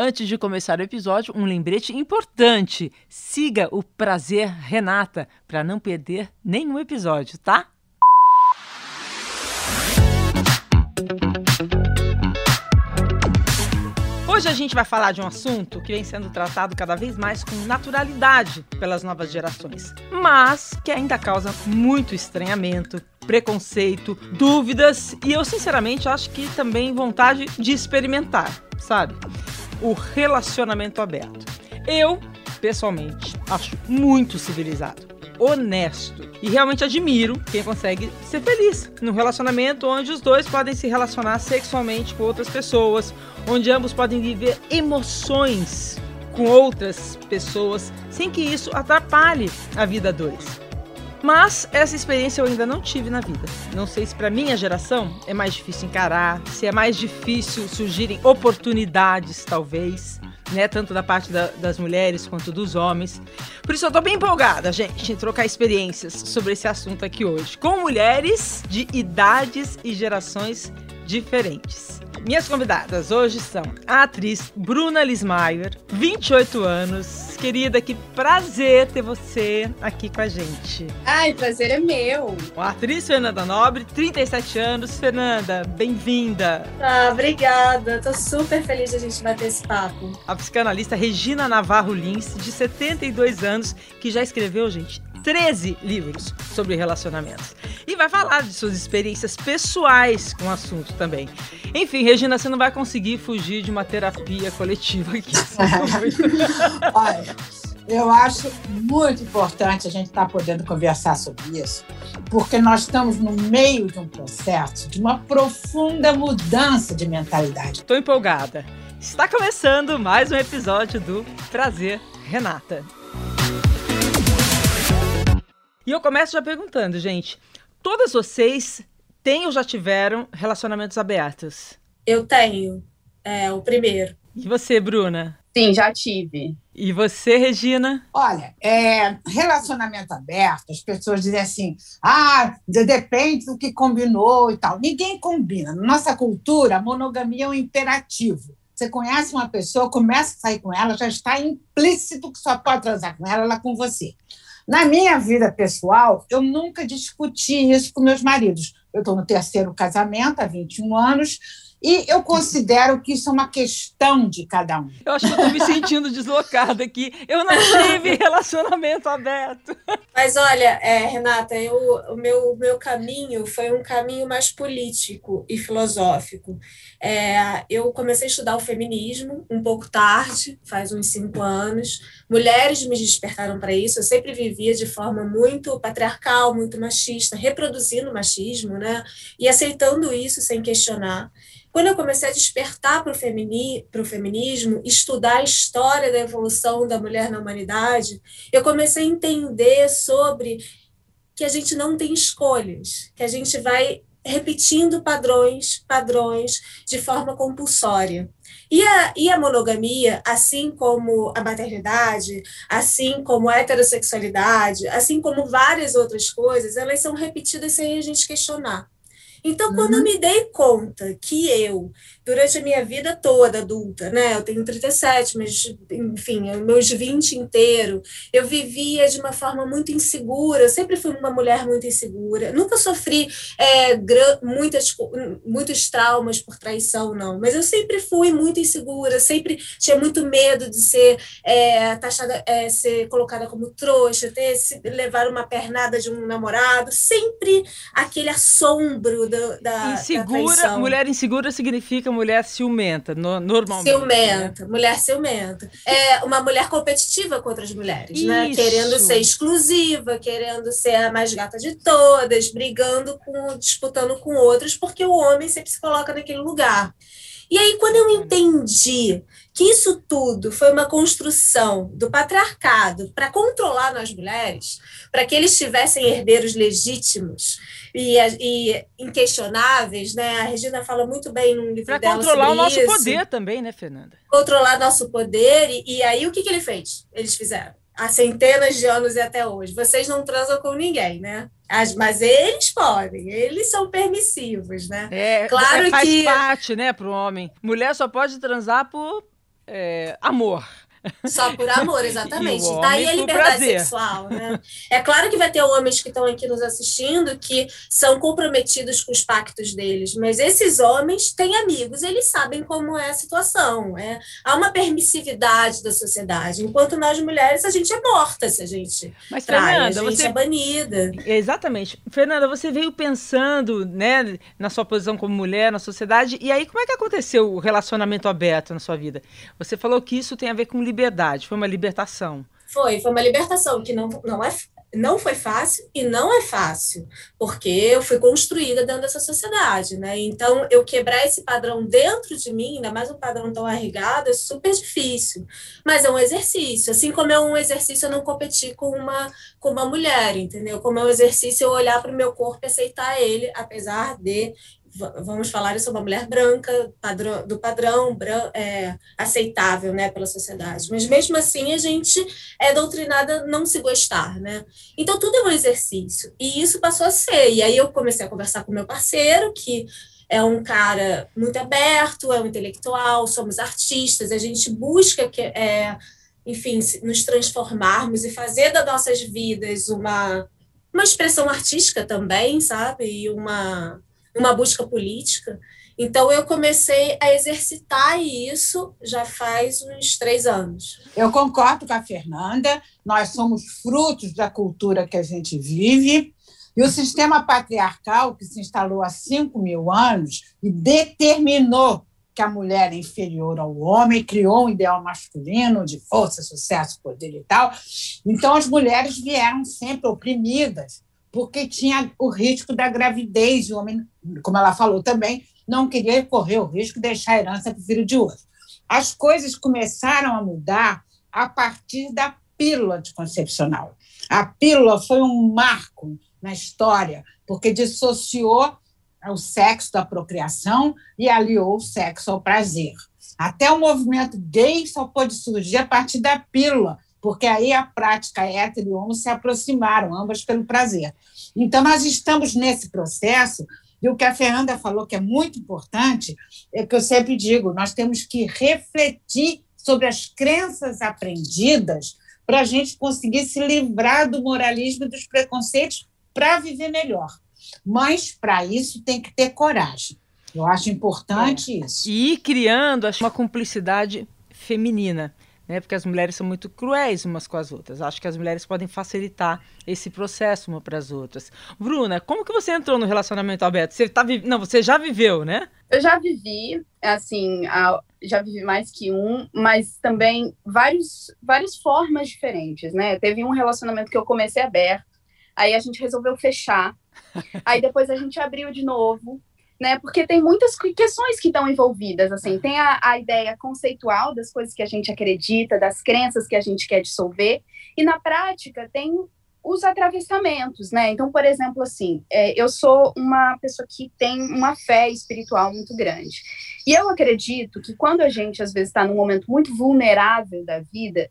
Antes de começar o episódio, um lembrete importante. Siga o Prazer Renata para não perder nenhum episódio, tá? Hoje a gente vai falar de um assunto que vem sendo tratado cada vez mais com naturalidade pelas novas gerações, mas que ainda causa muito estranhamento, preconceito, dúvidas e eu sinceramente acho que também vontade de experimentar, sabe? O relacionamento aberto. Eu, pessoalmente, acho muito civilizado honesto. E realmente admiro quem consegue ser feliz num relacionamento onde os dois podem se relacionar sexualmente com outras pessoas, onde ambos podem viver emoções com outras pessoas sem que isso atrapalhe a vida dois. Mas essa experiência eu ainda não tive na vida. Não sei se para minha geração é mais difícil encarar, se é mais difícil surgirem oportunidades, talvez né? Tanto da parte da, das mulheres quanto dos homens. Por isso eu tô bem empolgada, gente, em trocar experiências sobre esse assunto aqui hoje. Com mulheres de idades e gerações diferentes. Minhas convidadas hoje são a atriz Bruna Lismayer, 28 anos. Querida, que prazer ter você aqui com a gente. Ai, prazer é meu. A atriz Fernanda Nobre, 37 anos. Fernanda, bem-vinda. Ah, obrigada. Tô super feliz de a gente bater esse papo. A psicanalista Regina Navarro Lins, de 72 anos, que já escreveu, gente, 13 livros sobre relacionamentos. E vai falar de suas experiências pessoais com o assunto também. Enfim, Regina, você não vai conseguir fugir de uma terapia coletiva aqui. Olha, eu acho muito importante a gente estar tá podendo conversar sobre isso, porque nós estamos no meio de um processo de uma profunda mudança de mentalidade. Estou empolgada. Está começando mais um episódio do Prazer Renata. E eu começo já perguntando, gente: todas vocês têm ou já tiveram relacionamentos abertos? Eu tenho. É o primeiro. E você, Bruna? Sim, já tive. E você, Regina? Olha, é, relacionamento aberto, as pessoas dizem assim: ah, depende do que combinou e tal. Ninguém combina. Na nossa cultura, a monogamia é um imperativo. Você conhece uma pessoa, começa a sair com ela, já está implícito que só pode transar com ela, ela com você. Na minha vida pessoal, eu nunca discuti isso com meus maridos. Eu estou no terceiro casamento há 21 anos e eu considero que isso é uma questão de cada um. Eu acho que eu estou me sentindo deslocada aqui. Eu não tive relacionamento aberto. Mas olha, é, Renata, eu, o meu, meu caminho foi um caminho mais político e filosófico. É, eu comecei a estudar o feminismo um pouco tarde, faz uns cinco anos. Mulheres me despertaram para isso. Eu sempre vivia de forma muito patriarcal, muito machista, reproduzindo o machismo, né? E aceitando isso sem questionar. Quando eu comecei a despertar para o femini feminismo, estudar a história da evolução da mulher na humanidade, eu comecei a entender sobre que a gente não tem escolhas, que a gente vai repetindo padrões, padrões de forma compulsória. E a, e a monogamia, assim como a maternidade, assim como a heterossexualidade, assim como várias outras coisas, elas são repetidas sem a gente questionar. Então, quando uhum. eu me dei conta que eu durante a minha vida toda adulta, né? Eu tenho 37, mas, enfim, meus 20 inteiro, eu vivia de uma forma muito insegura, eu sempre fui uma mulher muito insegura, nunca sofri é, muitas, muitos traumas por traição, não, mas eu sempre fui muito insegura, sempre tinha muito medo de ser é, taxada, é, ser colocada como trouxa, ter, se, levar uma pernada de um namorado, sempre aquele assombro da, da, insegura, da mulher insegura significa mulher ciumenta, no, normalmente. Ciumenta, né? mulher ciumenta. É uma mulher competitiva com outras mulheres, né? Isso. né? Querendo ser exclusiva, querendo ser a mais gata de todas, brigando com, disputando com outras, porque o homem sempre se coloca naquele lugar. E aí, quando eu entendi que isso tudo foi uma construção do patriarcado para controlar nós mulheres, para que eles tivessem herdeiros legítimos e, e, inquestionáveis, né? A Regina fala muito bem no livro pra dela controlar o nosso isso. poder também, né, Fernanda? Controlar nosso poder e, e aí o que, que ele fez? Eles fizeram há centenas de anos e até hoje. Vocês não transam com ninguém, né? As, mas eles podem, eles são permissivos, né? É, claro é, faz que... parte, né, para o homem. Mulher só pode transar por é, amor. Só por amor, exatamente. Tá a liberdade sexual, né? É claro que vai ter homens que estão aqui nos assistindo que são comprometidos com os pactos deles, mas esses homens têm amigos, eles sabem como é a situação. É, há uma permissividade da sociedade, enquanto nós mulheres a gente é morta se a gente mas, trai, Fernanda, a gente você... é banida. Exatamente. Fernanda, você veio pensando né, na sua posição como mulher na sociedade, e aí como é que aconteceu o relacionamento aberto na sua vida? Você falou que isso tem a ver com liberdade, foi uma libertação. Foi, foi uma libertação que não, não, é, não foi fácil e não é fácil, porque eu fui construída dentro dessa sociedade, né? Então, eu quebrar esse padrão dentro de mim, ainda mais um padrão tão arraigado, é super difícil. Mas é um exercício, assim como é um exercício eu não competir com uma, com uma mulher, entendeu? Como é um exercício eu olhar para o meu corpo e aceitar ele, apesar de vamos falar, sou uma mulher branca, padrão, do padrão é, aceitável né, pela sociedade. Mas mesmo assim a gente é doutrinada a não se gostar. Né? Então tudo é um exercício. E isso passou a ser. E aí eu comecei a conversar com meu parceiro, que é um cara muito aberto, é um intelectual, somos artistas, a gente busca que, é, enfim, nos transformarmos e fazer das nossas vidas uma, uma expressão artística também, sabe? E uma uma busca política. Então, eu comecei a exercitar isso já faz uns três anos. Eu concordo com a Fernanda, nós somos frutos da cultura que a gente vive. E o sistema patriarcal, que se instalou há 5 mil anos e determinou que a mulher é inferior ao homem, criou um ideal masculino de força, sucesso, poder e tal. Então, as mulheres vieram sempre oprimidas porque tinha o risco da gravidez, o homem, como ela falou também, não queria correr o risco de deixar a herança para o filho de outro. As coisas começaram a mudar a partir da pílula anticoncepcional. A pílula foi um marco na história, porque dissociou o sexo da procriação e aliou o sexo ao prazer. Até o movimento gay só pôde surgir a partir da pílula, porque aí a prática hétero e homo se aproximaram, ambas pelo prazer. Então, nós estamos nesse processo, e o que a Fernanda falou, que é muito importante, é que eu sempre digo: nós temos que refletir sobre as crenças aprendidas para a gente conseguir se livrar do moralismo e dos preconceitos para viver melhor. Mas, para isso, tem que ter coragem. Eu acho importante é. isso. E ir criando uma cumplicidade feminina né? Porque as mulheres são muito cruéis umas com as outras. Acho que as mulheres podem facilitar esse processo uma para as outras. Bruna, como que você entrou no relacionamento aberto? Você tá vi... não, você já viveu, né? Eu já vivi, assim, já vivi mais que um, mas também vários, várias formas diferentes, né? Teve um relacionamento que eu comecei aberto, aí a gente resolveu fechar, aí depois a gente abriu de novo, né? Porque tem muitas questões que estão envolvidas, assim, tem a, a, ideia conceitual das coisas que a gente acredita, das crenças que a gente quer dissolver, e na prática tem os atravessamentos, né? Então, por exemplo, assim, é, eu sou uma pessoa que tem uma fé espiritual muito grande. E eu acredito que quando a gente, às vezes, está num momento muito vulnerável da vida,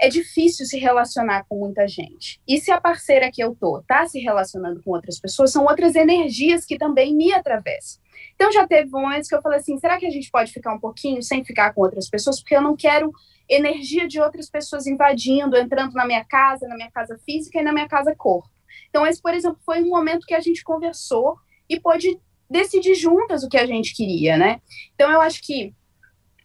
é difícil se relacionar com muita gente. E se a parceira que eu tô tá se relacionando com outras pessoas, são outras energias que também me atravessam. Então já teve momentos que eu falei assim, será que a gente pode ficar um pouquinho sem ficar com outras pessoas? Porque eu não quero energia de outras pessoas invadindo, entrando na minha casa, na minha casa física e na minha casa corpo. Então esse, por exemplo, foi um momento que a gente conversou e pôde decidir juntas o que a gente queria, né? Então eu acho que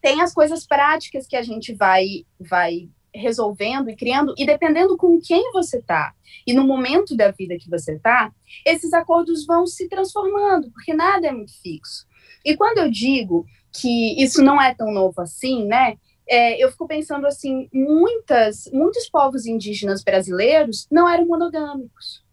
tem as coisas práticas que a gente vai vai resolvendo e criando, e dependendo com quem você está e no momento da vida que você está, esses acordos vão se transformando, porque nada é muito fixo. E quando eu digo que isso não é tão novo assim, né? É, eu fico pensando assim, muitas, muitos povos indígenas brasileiros não eram monogâmicos.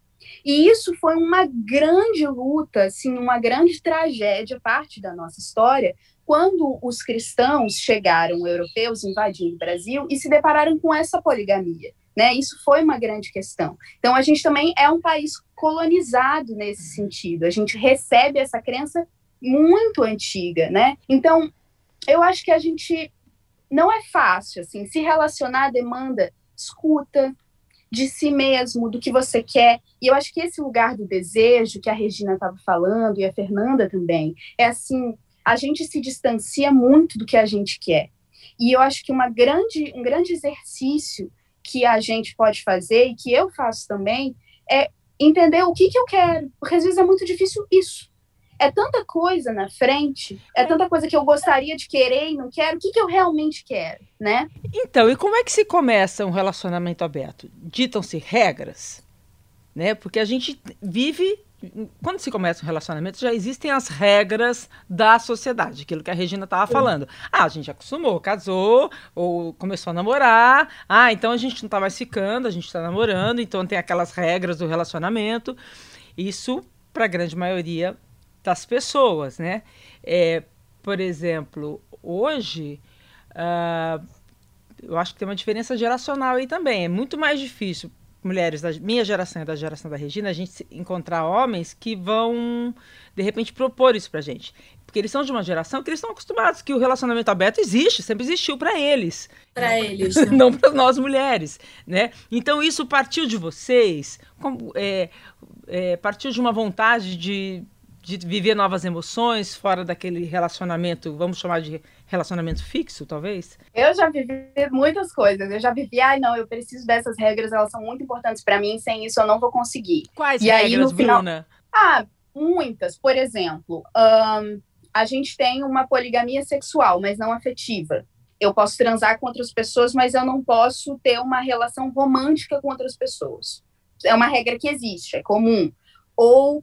E isso foi uma grande luta, assim, uma grande tragédia, parte da nossa história, quando os cristãos chegaram, europeus, invadindo o Brasil e se depararam com essa poligamia. Né? Isso foi uma grande questão. Então, a gente também é um país colonizado nesse sentido. A gente recebe essa crença muito antiga, né? Então, eu acho que a gente não é fácil, assim, se relacionar demanda escuta de si mesmo, do que você quer. E eu acho que esse lugar do desejo que a Regina estava falando e a Fernanda também, é assim, a gente se distancia muito do que a gente quer. E eu acho que uma grande, um grande exercício que a gente pode fazer e que eu faço também é entender o que, que eu quero, porque às vezes é muito difícil isso. É tanta coisa na frente, é tanta coisa que eu gostaria de querer e não quero, o que, que eu realmente quero, né? Então, e como é que se começa um relacionamento aberto? Ditam-se regras, né? Porque a gente vive quando se começa um relacionamento, já existem as regras da sociedade, aquilo que a Regina estava falando. Ah, a gente acostumou, casou, ou começou a namorar. Ah, então a gente não está mais ficando, a gente está namorando, então tem aquelas regras do relacionamento. Isso, para a grande maioria das pessoas, né? É, por exemplo, hoje. Uh, eu acho que tem uma diferença geracional aí também. É muito mais difícil mulheres da minha geração e da geração da Regina, a gente encontrar homens que vão, de repente, propor isso pra gente. Porque eles são de uma geração que eles estão acostumados que o relacionamento aberto existe, sempre existiu para eles. Para eles. Né? Não para nós mulheres, né? Então isso partiu de vocês, é, é, partiu de uma vontade de de viver novas emoções fora daquele relacionamento, vamos chamar de relacionamento fixo, talvez? Eu já vivi muitas coisas. Eu já vivi, ai, não, eu preciso dessas regras, elas são muito importantes para mim, sem isso eu não vou conseguir. Quais e regras, aí, no final... Bruna? Ah, muitas. Por exemplo, um, a gente tem uma poligamia sexual, mas não afetiva. Eu posso transar com outras pessoas, mas eu não posso ter uma relação romântica com outras pessoas. É uma regra que existe, é comum. Ou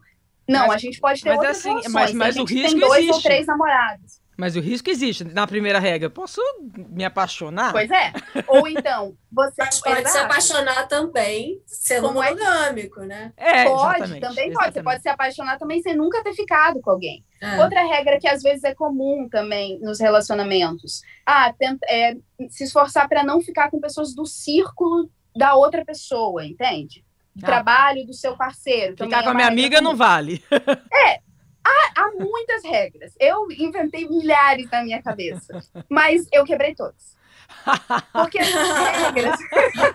não, mas, a gente pode ter outras assim, relações. Mas, mas o risco tem dois existe. ou três namorados. Mas o risco existe. Na primeira regra, posso me apaixonar? Pois é. Ou então, você. Mas pode Exato. se apaixonar também sendo Como é monogâmico, é? né? É, pode, também exatamente. pode. Você pode se apaixonar também sem nunca ter ficado com alguém. É. Outra regra que às vezes é comum também nos relacionamentos. Ah, tenta, é, se esforçar para não ficar com pessoas do círculo da outra pessoa, entende? Do ah. trabalho do seu parceiro. Ficar com a minha amiga não vale. É, há, há muitas regras. Eu inventei milhares na minha cabeça, mas eu quebrei todas. Porque as regras.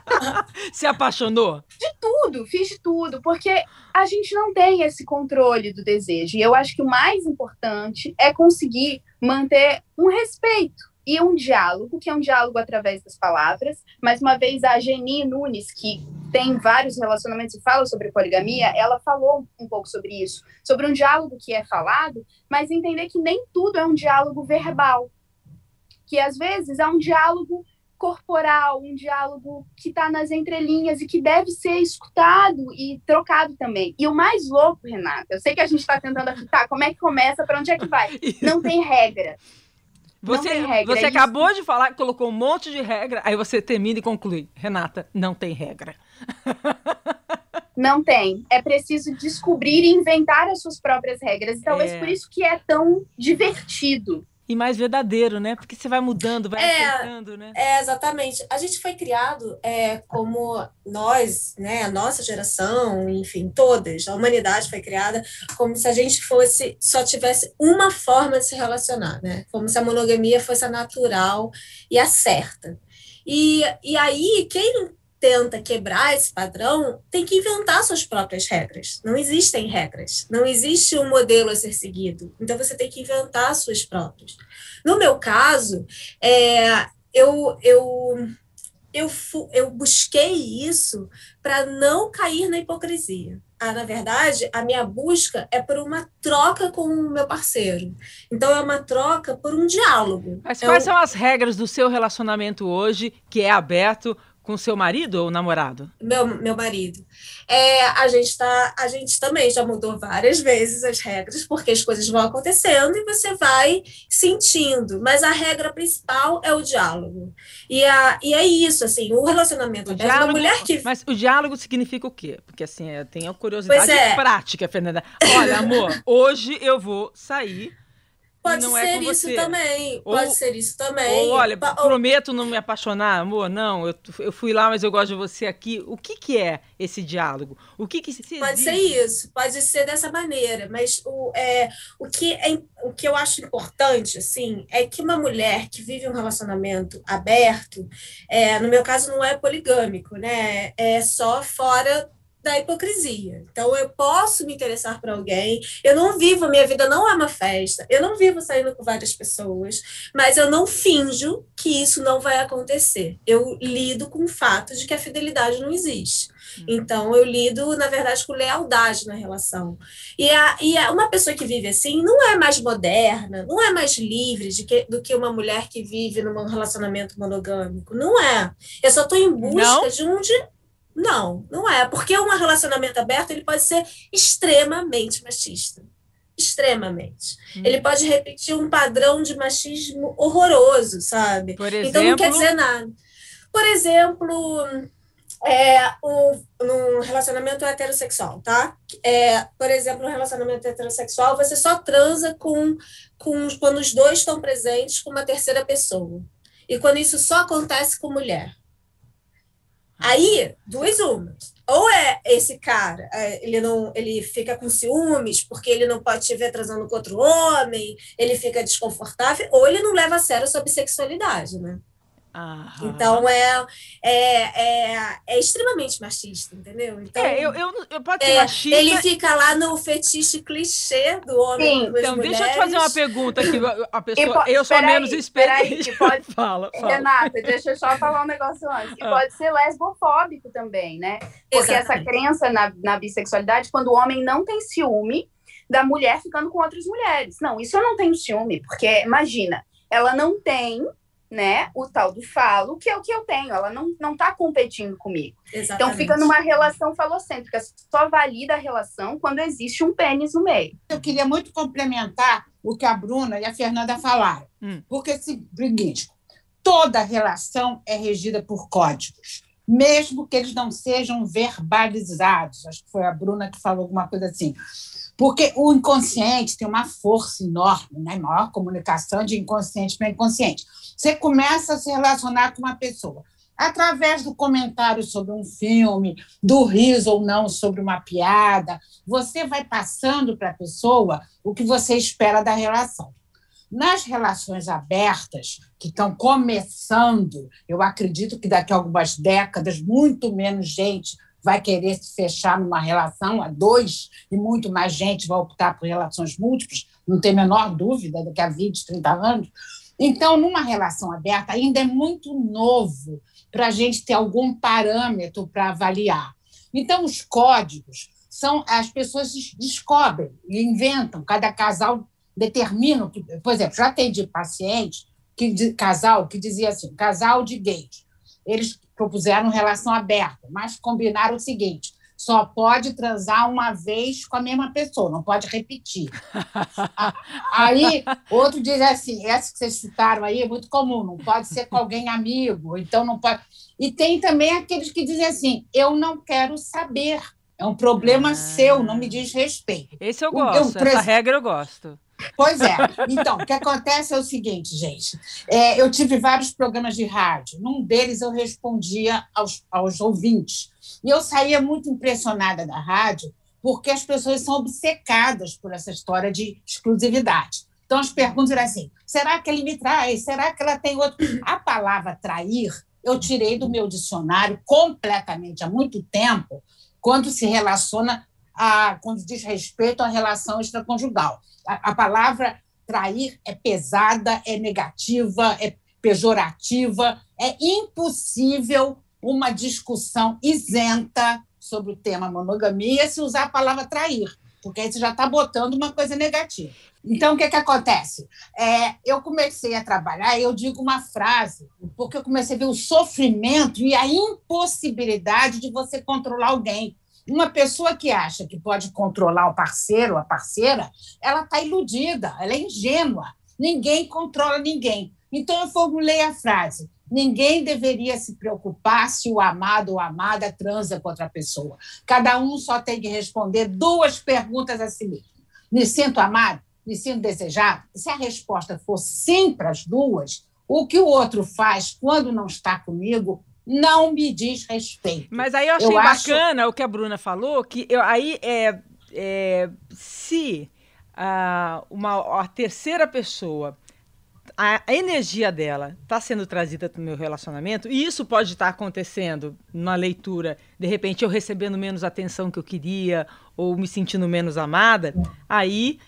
Se apaixonou? De tudo, fiz de tudo, porque a gente não tem esse controle do desejo. E eu acho que o mais importante é conseguir manter um respeito e um diálogo, que é um diálogo através das palavras. Mais uma vez, a Geni Nunes, que tem vários relacionamentos e fala sobre poligamia, ela falou um pouco sobre isso, sobre um diálogo que é falado, mas entender que nem tudo é um diálogo verbal, que às vezes é um diálogo corporal, um diálogo que está nas entrelinhas e que deve ser escutado e trocado também. E o mais louco, Renata, eu sei que a gente está tentando tá, como é que começa, para onde é que vai? Não tem regra. Você, regra, você é acabou de falar colocou um monte de regra, aí você termina e conclui. Renata, não tem regra. Não tem. É preciso descobrir e inventar as suas próprias regras. E talvez é. por isso que é tão divertido e mais verdadeiro, né? Porque você vai mudando, vai é, aceitando, né? É, exatamente. A gente foi criado é, como nós, né, a nossa geração, enfim, todas, a humanidade foi criada como se a gente fosse, só tivesse uma forma de se relacionar, né? Como se a monogamia fosse a natural e a certa. E, e aí, quem tenta quebrar esse padrão tem que inventar suas próprias regras. Não existem regras, não existe um modelo a ser seguido. Então você tem que inventar suas próprias. No meu caso, é, eu, eu, eu, eu busquei isso para não cair na hipocrisia. Ah, na verdade, a minha busca é por uma troca com o meu parceiro. Então, é uma troca por um diálogo. Mas quais são as regras do seu relacionamento hoje, que é aberto com seu marido ou namorado? Meu, meu marido. É, a, gente tá, a gente também já mudou várias vezes as regras, porque as coisas vão acontecendo e você vai sentindo. Mas a regra principal é o diálogo. E, a, e é isso, assim, o relacionamento o diálogo, mulher que. Mas o diálogo significa o quê? Porque assim, eu tenho curiosidade é. prática, Fernanda. Olha, amor, hoje eu vou sair Pode não é ser é isso você. também. Ou, pode ser isso também. Ou, olha, pa prometo não me apaixonar, amor. Não, eu, eu fui lá, mas eu gosto de você aqui. O que, que é esse diálogo? O que, que se Pode ser isso, pode ser dessa maneira. Mas o, é, o, que é, o que eu acho importante, assim, é que uma mulher que vive um relacionamento aberto, é, no meu caso não é poligâmico, né? É só fora da hipocrisia. Então, eu posso me interessar por alguém, eu não vivo, minha vida não é uma festa, eu não vivo saindo com várias pessoas, mas eu não finjo que isso não vai acontecer. Eu lido com o fato de que a fidelidade não existe. Uhum. Então, eu lido, na verdade, com lealdade na relação. E, a, e a, uma pessoa que vive assim não é mais moderna, não é mais livre de que, do que uma mulher que vive num relacionamento monogâmico. Não é. Eu só estou em busca não? de um. De, não, não é. Porque um relacionamento aberto ele pode ser extremamente machista. Extremamente. Hum. Ele pode repetir um padrão de machismo horroroso, sabe? Por exemplo... Então não quer dizer nada. Por exemplo, é, um, num relacionamento heterossexual, tá? É, por exemplo, no relacionamento heterossexual, você só transa com, com quando os dois estão presentes com uma terceira pessoa. E quando isso só acontece com mulher. Aí, duas umas. Ou é esse cara, é, ele não, ele fica com ciúmes porque ele não pode te ver transando com outro homem, ele fica desconfortável, ou ele não leva a sério a sua bissexualidade, né? Aham. Então é, é, é, é, extremamente machista, entendeu? Então, é, eu, eu, eu pode ser é, machista. Ele fica lá no fetiche clichê do homem. Sim, com as Então, mulheres. deixa eu te fazer uma pergunta aqui. A pessoa, po- eu sou peraí, menos experiente. peraí, pode- fala, fala. Renata, deixa eu só falar um negócio antes. E Ah. pode ser lesbofóbico também, né? Porque essa Exatamente. crença na, na bissexualidade, quando o homem não tem ciúme da mulher ficando com outras mulheres. Não, isso eu não tenho ciúme, porque imagina, ela não tem, né, o tal do falo, que é o que eu tenho, ela não, não tá competindo comigo. Então Exatamente. fica numa relação falocêntrica, só valida a relação quando existe um pênis no meio. Eu queria muito complementar o que a Bruna e a Fernanda falaram. Hum. Porque, o seguinte, toda relação é regida por códigos, mesmo que eles não sejam verbalizados. Acho que foi a Bruna que falou alguma coisa assim. Porque o inconsciente tem uma força enorme, né? maior comunicação de inconsciente para inconsciente. Você começa a se relacionar com uma pessoa através do comentário sobre um filme, do riso ou não sobre uma piada, você vai passando para a pessoa o que você espera da relação. Nas relações abertas, que estão começando, eu acredito que daqui a algumas décadas, muito menos gente vai querer se fechar numa relação a dois, e muito mais gente vai optar por relações múltiplas, não tem a menor dúvida, daqui a 20, 30 anos. Então, numa relação aberta, ainda é muito novo para a gente ter algum parâmetro para avaliar. Então, os códigos são as pessoas descobrem inventam, cada casal determina. que- Por exemplo, já atendi paciente, que, casal que dizia assim: casal de gays. Eles propuseram relação aberta, mas combinaram o seguinte: só pode transar uma vez com a mesma pessoa, não pode repetir. Aí, outro diz assim: essa que vocês citaram aí é muito comum, não pode ser com alguém amigo, então não pode. E tem também aqueles que dizem assim: eu não quero saber, é um problema Ah. seu, não me diz respeito. Esse eu Eu gosto, essa preciso- regra eu gosto. Pois é. Então, o que acontece é o seguinte, gente. É, eu tive vários programas de rádio. Num deles eu respondia aos, aos ouvintes. E eu saía muito impressionada da rádio, porque as pessoas são obcecadas por essa história de exclusividade. Então, as perguntas eram assim: será que ele me trai? Será que ela tem outro? A palavra trair, eu tirei do meu dicionário completamente há muito tempo, quando se relaciona a, quando diz respeito à relação extraconjugal. A, a palavra trair é pesada, é negativa, é pejorativa, é impossível uma discussão isenta sobre o tema monogamia se usar a palavra trair, porque aí você já está botando uma coisa negativa. Então, o que, que acontece? É, eu comecei a trabalhar, eu digo uma frase, porque eu comecei a ver o sofrimento e a impossibilidade de você controlar alguém. Uma pessoa que acha que pode controlar o parceiro ou a parceira, ela está iludida, ela é ingênua. Ninguém controla ninguém. Então, eu formulei a frase: ninguém deveria se preocupar se o amado ou amada transa com outra pessoa. Cada um só tem que responder duas perguntas a si mesmo: me sinto amado? Me sinto desejado? Se a resposta for sim para as duas, o que o outro faz quando não está comigo não me diz respeito. Mas aí eu achei Eu acho- bacana o que a Bruna falou, que eu, aí é, é, se ah, uma, a terceira pessoa a energia dela está sendo trazida para o meu relacionamento, e isso pode estar tá acontecendo na leitura, de repente eu recebendo menos atenção que eu queria, ou me sentindo menos amada, aí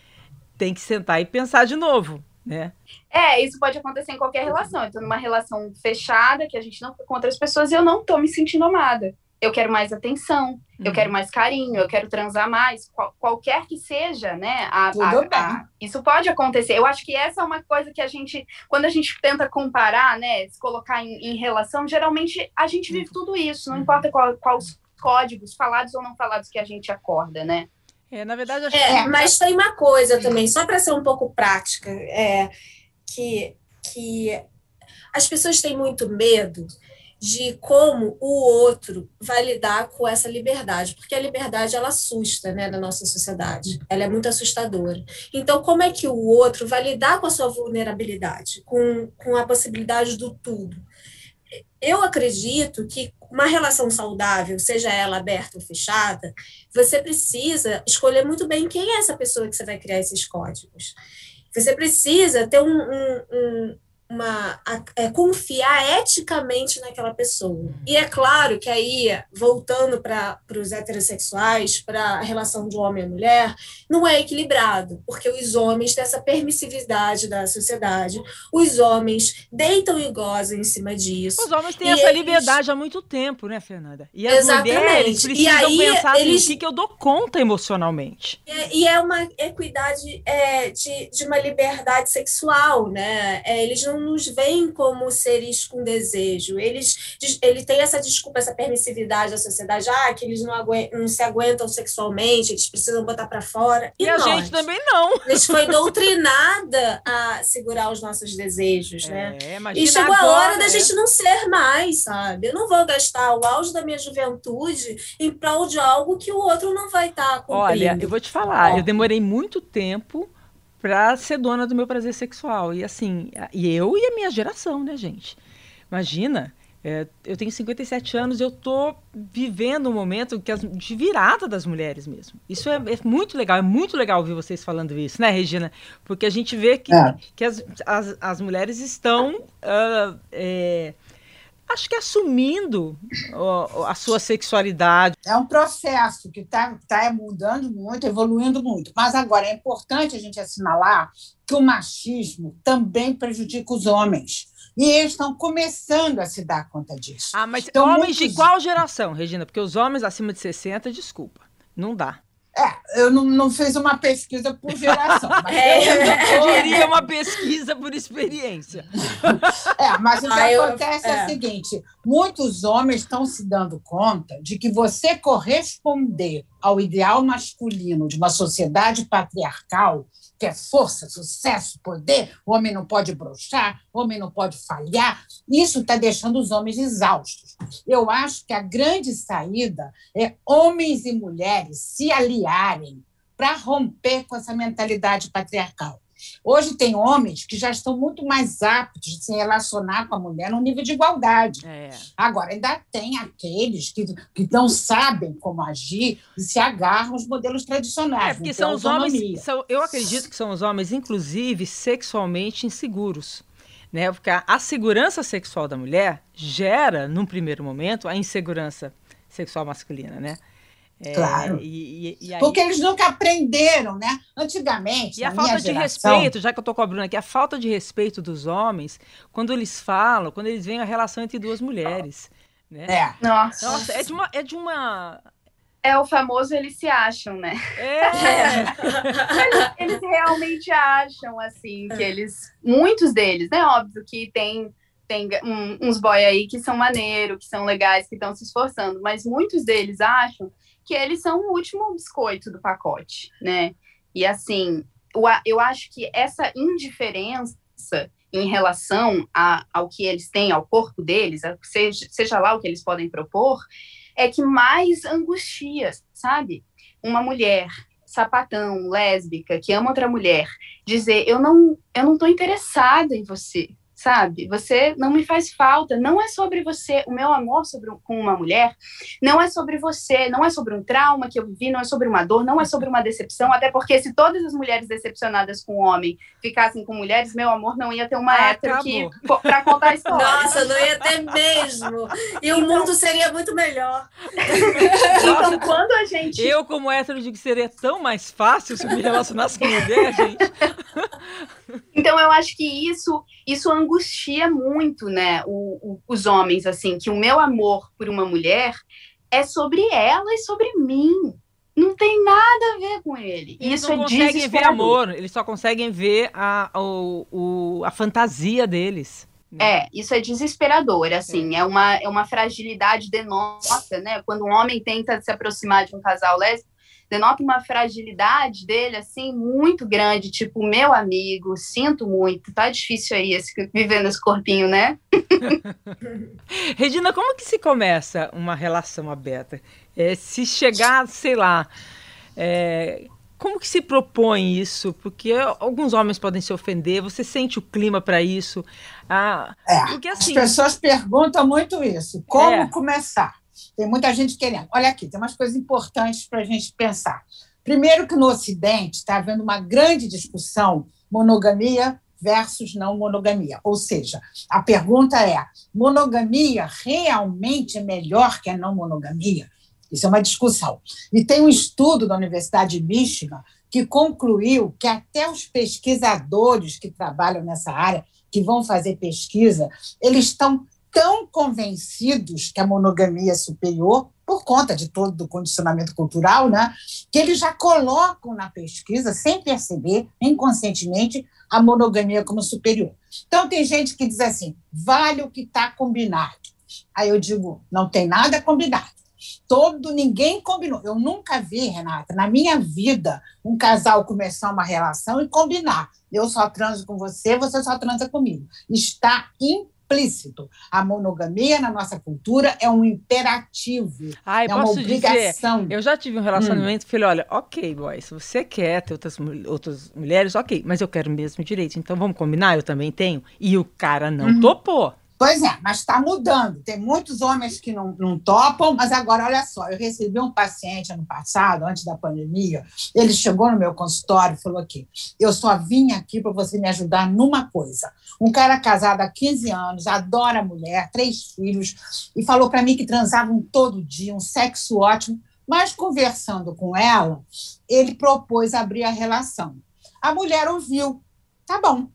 tem que sentar e pensar de novo, né? É, isso pode acontecer em qualquer relação. Eu tô numa relação fechada, que a gente não com outras pessoas, e eu não tô me sentindo amada eu quero mais atenção, uhum. eu quero mais carinho, eu quero transar mais, qual, qualquer que seja, né? A, Tudo a. A, isso pode acontecer. Eu acho que essa é uma coisa que a gente, quando a gente tenta comparar, né, se colocar em, em relação, geralmente a gente vive tudo isso, não importa qual, qual os códigos falados ou não falados que a gente acorda, né? É, na verdade, acho é, que... mas tem uma coisa também, só para ser um pouco prática, é que, que as pessoas têm muito medo de como o outro vai lidar com essa liberdade, porque a liberdade ela assusta, né, na nossa sociedade. Ela é muito assustadora. Então, como é que o outro vai lidar com a sua vulnerabilidade, com, com a possibilidade do tudo? Eu acredito que uma relação saudável, seja ela aberta ou fechada, você precisa escolher muito bem quem é essa pessoa que você vai criar esses códigos. Você precisa ter um, um, uma, é, confiar eticamente naquela pessoa. E é claro que aí, voltando para os heterossexuais, para a relação de homem e mulher, não é equilibrado, porque os homens têm essa permissividade da sociedade, os homens deitam e gozam em cima disso. Os homens têm essa eles... liberdade há muito tempo, né, Fernanda? E as Exatamente. mulheres precisam e aí, pensar assim, eles... o que, que eu dou conta emocionalmente. E, e é uma equidade é, de, de uma liberdade sexual, né? É, eles não não nos veem como seres com desejo. Eles, ele tem essa desculpa, essa permissividade da sociedade, ah, que eles não, aguentam, não se aguentam sexualmente, eles precisam botar para fora. E, e a gente também não. A gente foi doutrinada a segurar os nossos desejos, né? é, né? E chegou agora, a hora da é. gente não ser mais, sabe? Eu não vou gastar o auge da minha juventude em prol de algo que o outro não vai estar tá cumprindo. Olha, eu vou te falar, eu demorei muito tempo para ser dona do meu prazer sexual. E assim, e eu e a minha geração, né, gente? Imagina, é, eu tenho 57 anos, eu tô vivendo um momento que as, de virada das mulheres mesmo. Isso é, é, muito legal, é muito legal ouvir vocês falando isso, né, Regina? Porque a gente vê que, é. que as, as, as, mulheres estão uh, acho que assumindo a sua sexualidade. É um processo que está tá mudando muito, evoluindo muito. Mas agora é importante a gente assinalar que o machismo também prejudica os homens. E eles estão começando a se dar conta disso. Ah, mas então, homens muitos... de qual geração, Regina? Porque os homens acima de 60, desculpa, não dá. É, eu não, não fiz uma pesquisa por geração. É, eu, eu diria uma pesquisa por experiência. É, mas o que ah, acontece eu, é. é o seguinte: muitos homens estão se dando conta de que você corresponder ao ideal masculino de uma sociedade patriarcal que é força, sucesso, poder, o homem não pode brochar, o homem não pode falhar. Isso está deixando os homens exaustos. Eu acho que a grande saída é homens e mulheres se aliarem para romper com essa mentalidade patriarcal. Hoje tem homens que já estão muito mais aptos de se relacionar com a mulher no nível de igualdade. É. Agora, ainda tem aqueles que, que não sabem como agir e se agarram aos modelos tradicionais. É, porque são os homens. São, eu acredito que são os homens, inclusive, sexualmente inseguros. Né? Porque a, a segurança sexual da mulher gera, num primeiro momento, a insegurança sexual masculina, né? É, claro. E, e, e aí... Porque eles nunca aprenderam, né? Antigamente. E a falta de geração... respeito, já que eu estou cobrando aqui, a falta de respeito dos homens, quando eles falam, quando eles veem a relação entre duas mulheres. Né? É. Nossa. Nossa, é de uma. É de uma... É o famoso eles se acham, né? É. eles, eles realmente acham, assim, que eles. Muitos deles, né? Óbvio que tem tem um, uns boy aí que são maneiro, que são legais, que estão se esforçando, mas muitos deles acham que eles são o último biscoito do pacote, né? E assim, eu acho que essa indiferença em relação a, ao que eles têm, ao corpo deles, seja, seja lá o que eles podem propor, é que mais angustia, sabe? Uma mulher sapatão, lésbica, que ama outra mulher, dizer eu não eu não interessada em você, sabe? Você não me faz falta. Não é sobre você. O meu amor sobre, com uma mulher não é sobre você, não é sobre um trauma que eu vivi, não é sobre uma dor, não é sobre uma decepção. Até porque se todas as mulheres decepcionadas com o homem ficassem com mulheres, meu amor não ia ter uma ah, hétero que, pra contar a história. Nossa, não ia ter mesmo. E o mundo seria muito melhor. então, quando a gente. Eu, como hétero, digo que seria tão mais fácil se me relacionasse com mulher, gente. Então, eu acho que isso, isso angustia muito, né, o, o, os homens, assim, que o meu amor por uma mulher é sobre ela e sobre mim. Não tem nada a ver com ele. Eles isso não é conseguem ver amor, eles só conseguem ver a, o, a fantasia deles. É, isso é desesperador, assim, é. é, uma, é uma fragilidade denota, né? Quando um homem tenta se aproximar de um casal lésbico, denota uma fragilidade dele, assim, muito grande, tipo, meu amigo, sinto muito, tá difícil aí esse, vivendo esse corpinho, né? Regina, como que se começa uma relação aberta? É, se chegar, sei lá, é, como que se propõe isso? Porque alguns homens podem se ofender, você sente o clima para isso? Ah, é, porque, assim, as pessoas perguntam muito isso. Como é. começar? Tem muita gente querendo. Olha aqui, tem umas coisas importantes para a gente pensar. Primeiro que no Ocidente está havendo uma grande discussão monogamia versus não monogamia. Ou seja, a pergunta é: monogamia realmente é melhor que a não monogamia? Isso é uma discussão. E tem um estudo da Universidade de Michigan que concluiu que até os pesquisadores que trabalham nessa área, que vão fazer pesquisa, eles estão tão convencidos que a monogamia é superior, por conta de todo o condicionamento cultural, né, que eles já colocam na pesquisa, sem perceber, inconscientemente, a monogamia como superior. Então, tem gente que diz assim: vale o que está combinado. Aí eu digo: não tem nada combinado. Todo ninguém combinou. Eu nunca vi, Renata, na minha vida, um casal começar uma relação e combinar. Eu só transo com você, você só transa comigo. Está impossível explícito. A monogamia na nossa cultura é um imperativo, Ai, é uma obrigação. Dizer, eu já tive um relacionamento hum. falei, olha, ok, boy, se você quer ter outras, outras mulheres, ok, mas eu quero o mesmo direito, então vamos combinar, eu também tenho. E o cara não uhum. topou. Pois é, mas está mudando. Tem muitos homens que não, não topam, mas agora, olha só, eu recebi um paciente ano passado, antes da pandemia, ele chegou no meu consultório e falou aqui, eu só vim aqui para você me ajudar numa coisa. Um cara casado há 15 anos, adora mulher, três filhos, e falou para mim que transavam todo dia, um sexo ótimo, mas conversando com ela, ele propôs abrir a relação. A mulher ouviu, tá bom,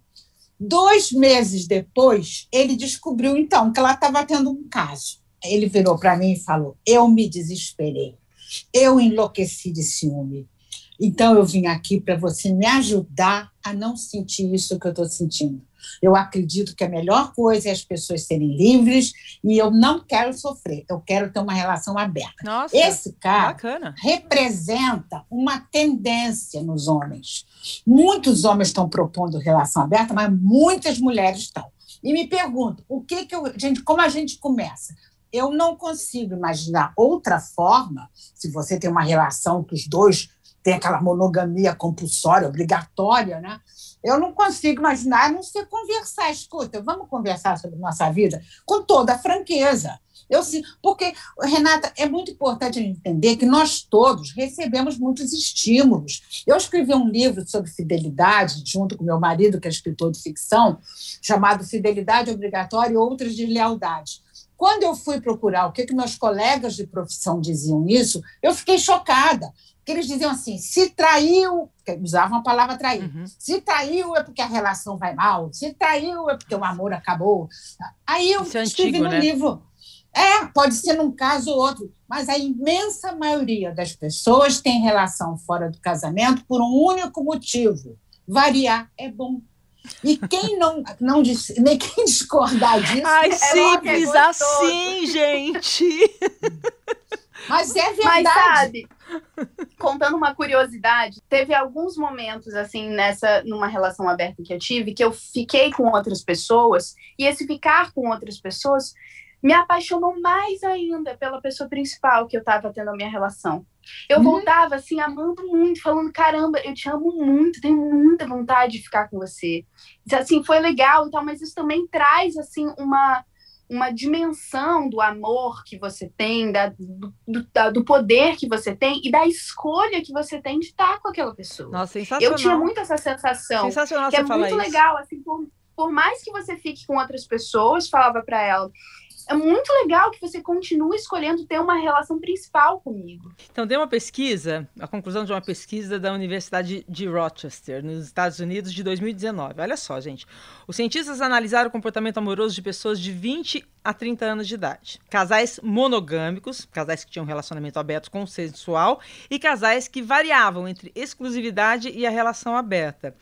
Dois meses depois, ele descobriu, então, que ela estava tendo um caso. Ele virou para mim e falou: Eu me desesperei, eu enlouqueci de ciúme. Então, eu vim aqui para você me ajudar a não sentir isso que eu estou sentindo. Eu acredito que a melhor coisa é as pessoas serem livres e eu não quero sofrer, eu quero ter uma relação aberta. Nossa, Esse cara bacana. representa uma tendência nos homens. Muitos homens estão propondo relação aberta, mas muitas mulheres estão. E me pergunto, o que que eu, gente, como a gente começa? Eu não consigo imaginar outra forma, se você tem uma relação que os dois têm aquela monogamia compulsória, obrigatória, né? Eu não consigo imaginar, a não ser conversar. Escuta, vamos conversar sobre nossa vida com toda a franqueza. Eu porque, Renata, é muito importante entender que nós todos recebemos muitos estímulos. Eu escrevi um livro sobre fidelidade, junto com meu marido, que é escritor de ficção, chamado Fidelidade Obrigatória e Outras Deslealdades. Quando eu fui procurar o que, que meus colegas de profissão diziam isso, eu fiquei chocada que eles diziam assim: se traiu, usavam a palavra trair, uhum. se traiu é porque a relação vai mal, se traiu é porque o amor acabou. Aí eu Isso é escrevi antigo, no né? livro. É, pode ser num caso ou outro, mas a imensa maioria das pessoas tem relação fora do casamento por um único motivo: variar é bom. E quem não, não nem quem discordar disso. Ai, é simples é assim, gente. Mas é verdade. Mas sabe, contando uma curiosidade, teve alguns momentos assim nessa numa relação aberta que eu tive que eu fiquei com outras pessoas e esse ficar com outras pessoas me apaixonou mais ainda pela pessoa principal que eu estava tendo a minha relação. Eu uhum. voltava assim, amando muito, falando: caramba, eu te amo muito, tenho muita vontade de ficar com você. Assim, foi legal e tal, mas isso também traz assim uma uma dimensão do amor que você tem, da, do, do, do, poder que você tem e da escolha que você tem de estar com aquela pessoa. Nossa, sensacional. Eu tinha muito essa sensação. Sensacional que é muito isso. legal, assim, por, por mais que você fique com outras pessoas, falava para ela, é muito legal que você continue escolhendo ter uma relação principal comigo. Então, tem uma pesquisa, a conclusão de uma pesquisa da Universidade de Rochester, nos Estados Unidos, de 2019. Olha só, gente. Os cientistas analisaram o comportamento amoroso de pessoas de 20 a 30 anos de idade. Casais monogâmicos, casais que tinham um relacionamento aberto consensual, e casais que variavam entre exclusividade e a relação aberta.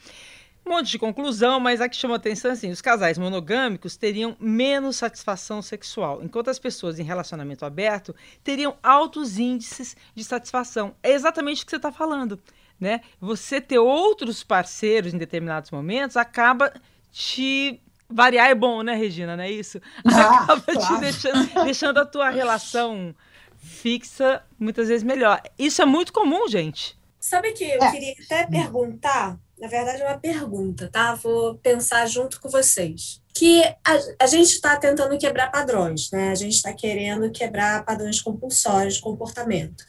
Um monte de conclusão, mas a que chama atenção é assim: os casais monogâmicos teriam menos satisfação sexual, enquanto as pessoas em relacionamento aberto teriam altos índices de satisfação. É exatamente o que você está falando. Né? Você ter outros parceiros em determinados momentos acaba te variar é bom, né, Regina? Não é isso? Ah, acaba claro. te deixando, deixando a tua relação fixa muitas vezes melhor. Isso é muito comum, gente. Sabe que eu É. queria até perguntar, na verdade é uma pergunta, tá? Vou pensar junto com vocês. Que a, a gente está tentando quebrar padrões, né? A gente está querendo quebrar padrões compulsórios de comportamento.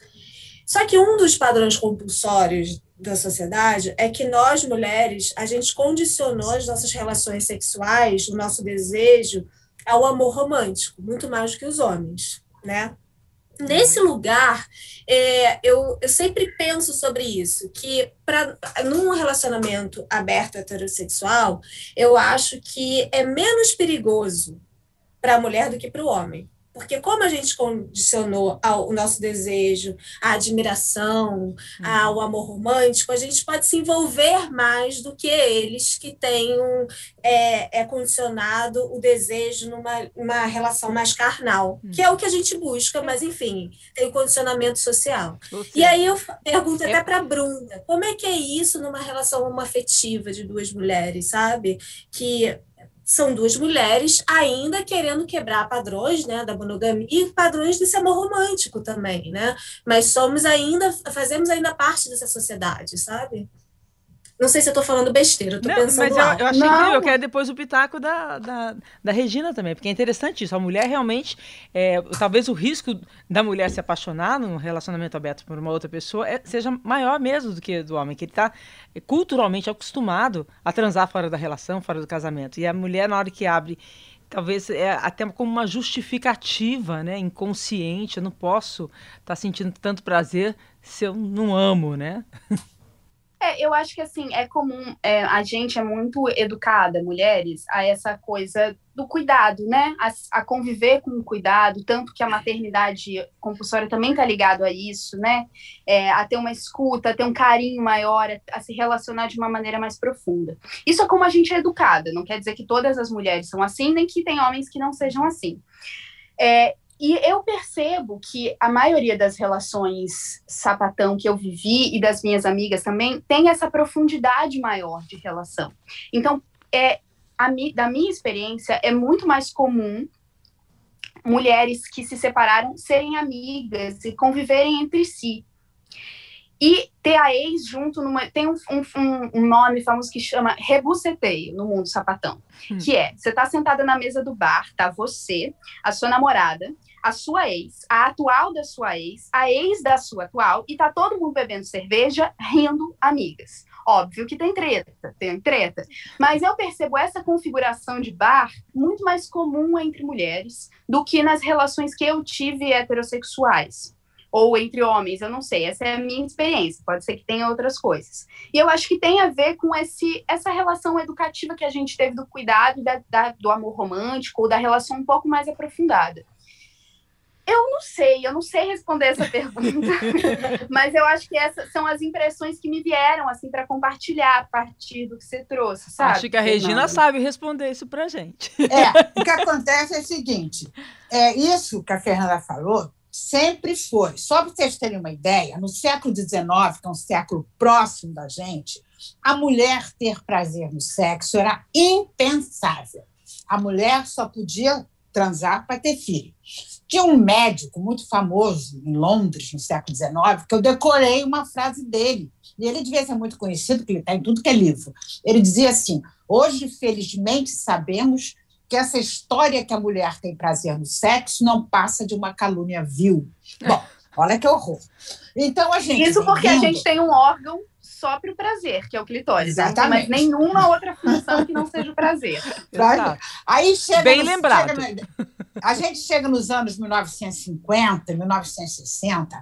Só que um dos padrões compulsórios da sociedade é que nós, mulheres, a gente condicionou as nossas relações sexuais, o nosso desejo, ao amor romântico, muito mais do que os homens, né? Nesse lugar, é, eu, eu sempre penso sobre isso, que para num relacionamento aberto heterossexual, eu acho que é menos perigoso para a mulher do que para o homem. Porque como a gente condicionou ao, o nosso desejo, a admiração, ao amor romântico, a gente pode se envolver mais do que eles que têm um, é, é condicionado o desejo numa, numa relação mais carnal, que é o que a gente busca, mas enfim, tem o condicionamento social. E aí eu pergunto até para a Bruna, como é que é isso numa relação homoafetiva de duas mulheres, sabe? Que são duas mulheres ainda querendo quebrar padrões, né, da monogamia e padrões desse amor romântico também, né? Mas somos ainda, fazemos ainda parte dessa sociedade, sabe? Não sei se eu estou falando besteira, eu tô Não, pensando mas eu, alto. eu achei Não. incrível, eu quero depois o pitaco da, da, da Regina também, porque é interessante isso. A mulher realmente, é, talvez o risco da mulher se apaixonar num relacionamento aberto por uma outra pessoa é- seja maior mesmo do que do homem, que ele está culturalmente acostumado a transar fora da relação, fora do casamento. E a mulher, na hora que abre, talvez é até como uma justificativa, né, inconsciente, eu não posso estar sentindo tanto prazer se eu não amo, né? É, eu acho que assim, é comum, é, a gente é muito educada, mulheres, a essa coisa do cuidado, né? A, a conviver com o cuidado, tanto que a maternidade compulsória também está ligado a isso, né? É, a ter uma escuta, a ter um carinho maior, a, a se relacionar de uma maneira mais profunda. Isso é como a gente é educada, não quer dizer que todas as mulheres são assim, nem que tem homens que não sejam assim. É, e eu percebo que a maioria das relações sapatão que eu vivi e das minhas amigas também tem essa profundidade maior de relação. Então, é, a da minha experiência, é muito mais comum mulheres que se separaram serem amigas e conviverem entre si. E ter a ex junto numa. Tem um, um, um nome famoso que chama rebuceteio no mundo sapatão. Hum. Que é: você tá sentada na mesa do bar, tá você, a sua namorada, a sua ex, a atual da sua ex, a ex da sua atual, e tá todo mundo bebendo cerveja, rindo, amigas. Óbvio que tem treta, tem treta. Mas eu percebo essa configuração de bar muito mais comum entre mulheres do que nas relações que eu tive heterossexuais. Ou entre homens, eu não sei, essa é a minha experiência, pode ser que tenha outras coisas. E eu acho que tem a ver com esse, essa relação educativa que a gente teve do cuidado, da, da, do amor romântico, ou da relação um pouco mais aprofundada. Eu não sei, eu não sei responder essa pergunta, mas eu acho que essas são as impressões que me vieram assim para compartilhar a partir do que você trouxe, sabe? Acho que a Regina Fernanda? sabe responder isso pra gente. É, o que acontece é o seguinte: é isso que a Fernanda falou sempre foi. Só para vocês terem uma ideia, no século XIX, que é um século próximo da gente, a mulher ter prazer no sexo era impensável. A mulher só podia transar para ter filho. Tinha um médico muito famoso em Londres, no século XIX, que eu decorei uma frase dele. E ele devia ser muito conhecido, porque ele está em tudo que é livro. Ele dizia assim: Hoje, felizmente, sabemos que essa história que a mulher tem prazer no sexo não passa de uma calúnia vil. Bom, olha que horror. Então a gente. Isso porque a gente tem um órgão só para o prazer, que é o clitóris. Né? Exatamente. Mas nenhuma outra função que não seja o prazer. Aí chega Bem no, lembrado. Chega no, a gente chega nos anos 1950, 1960,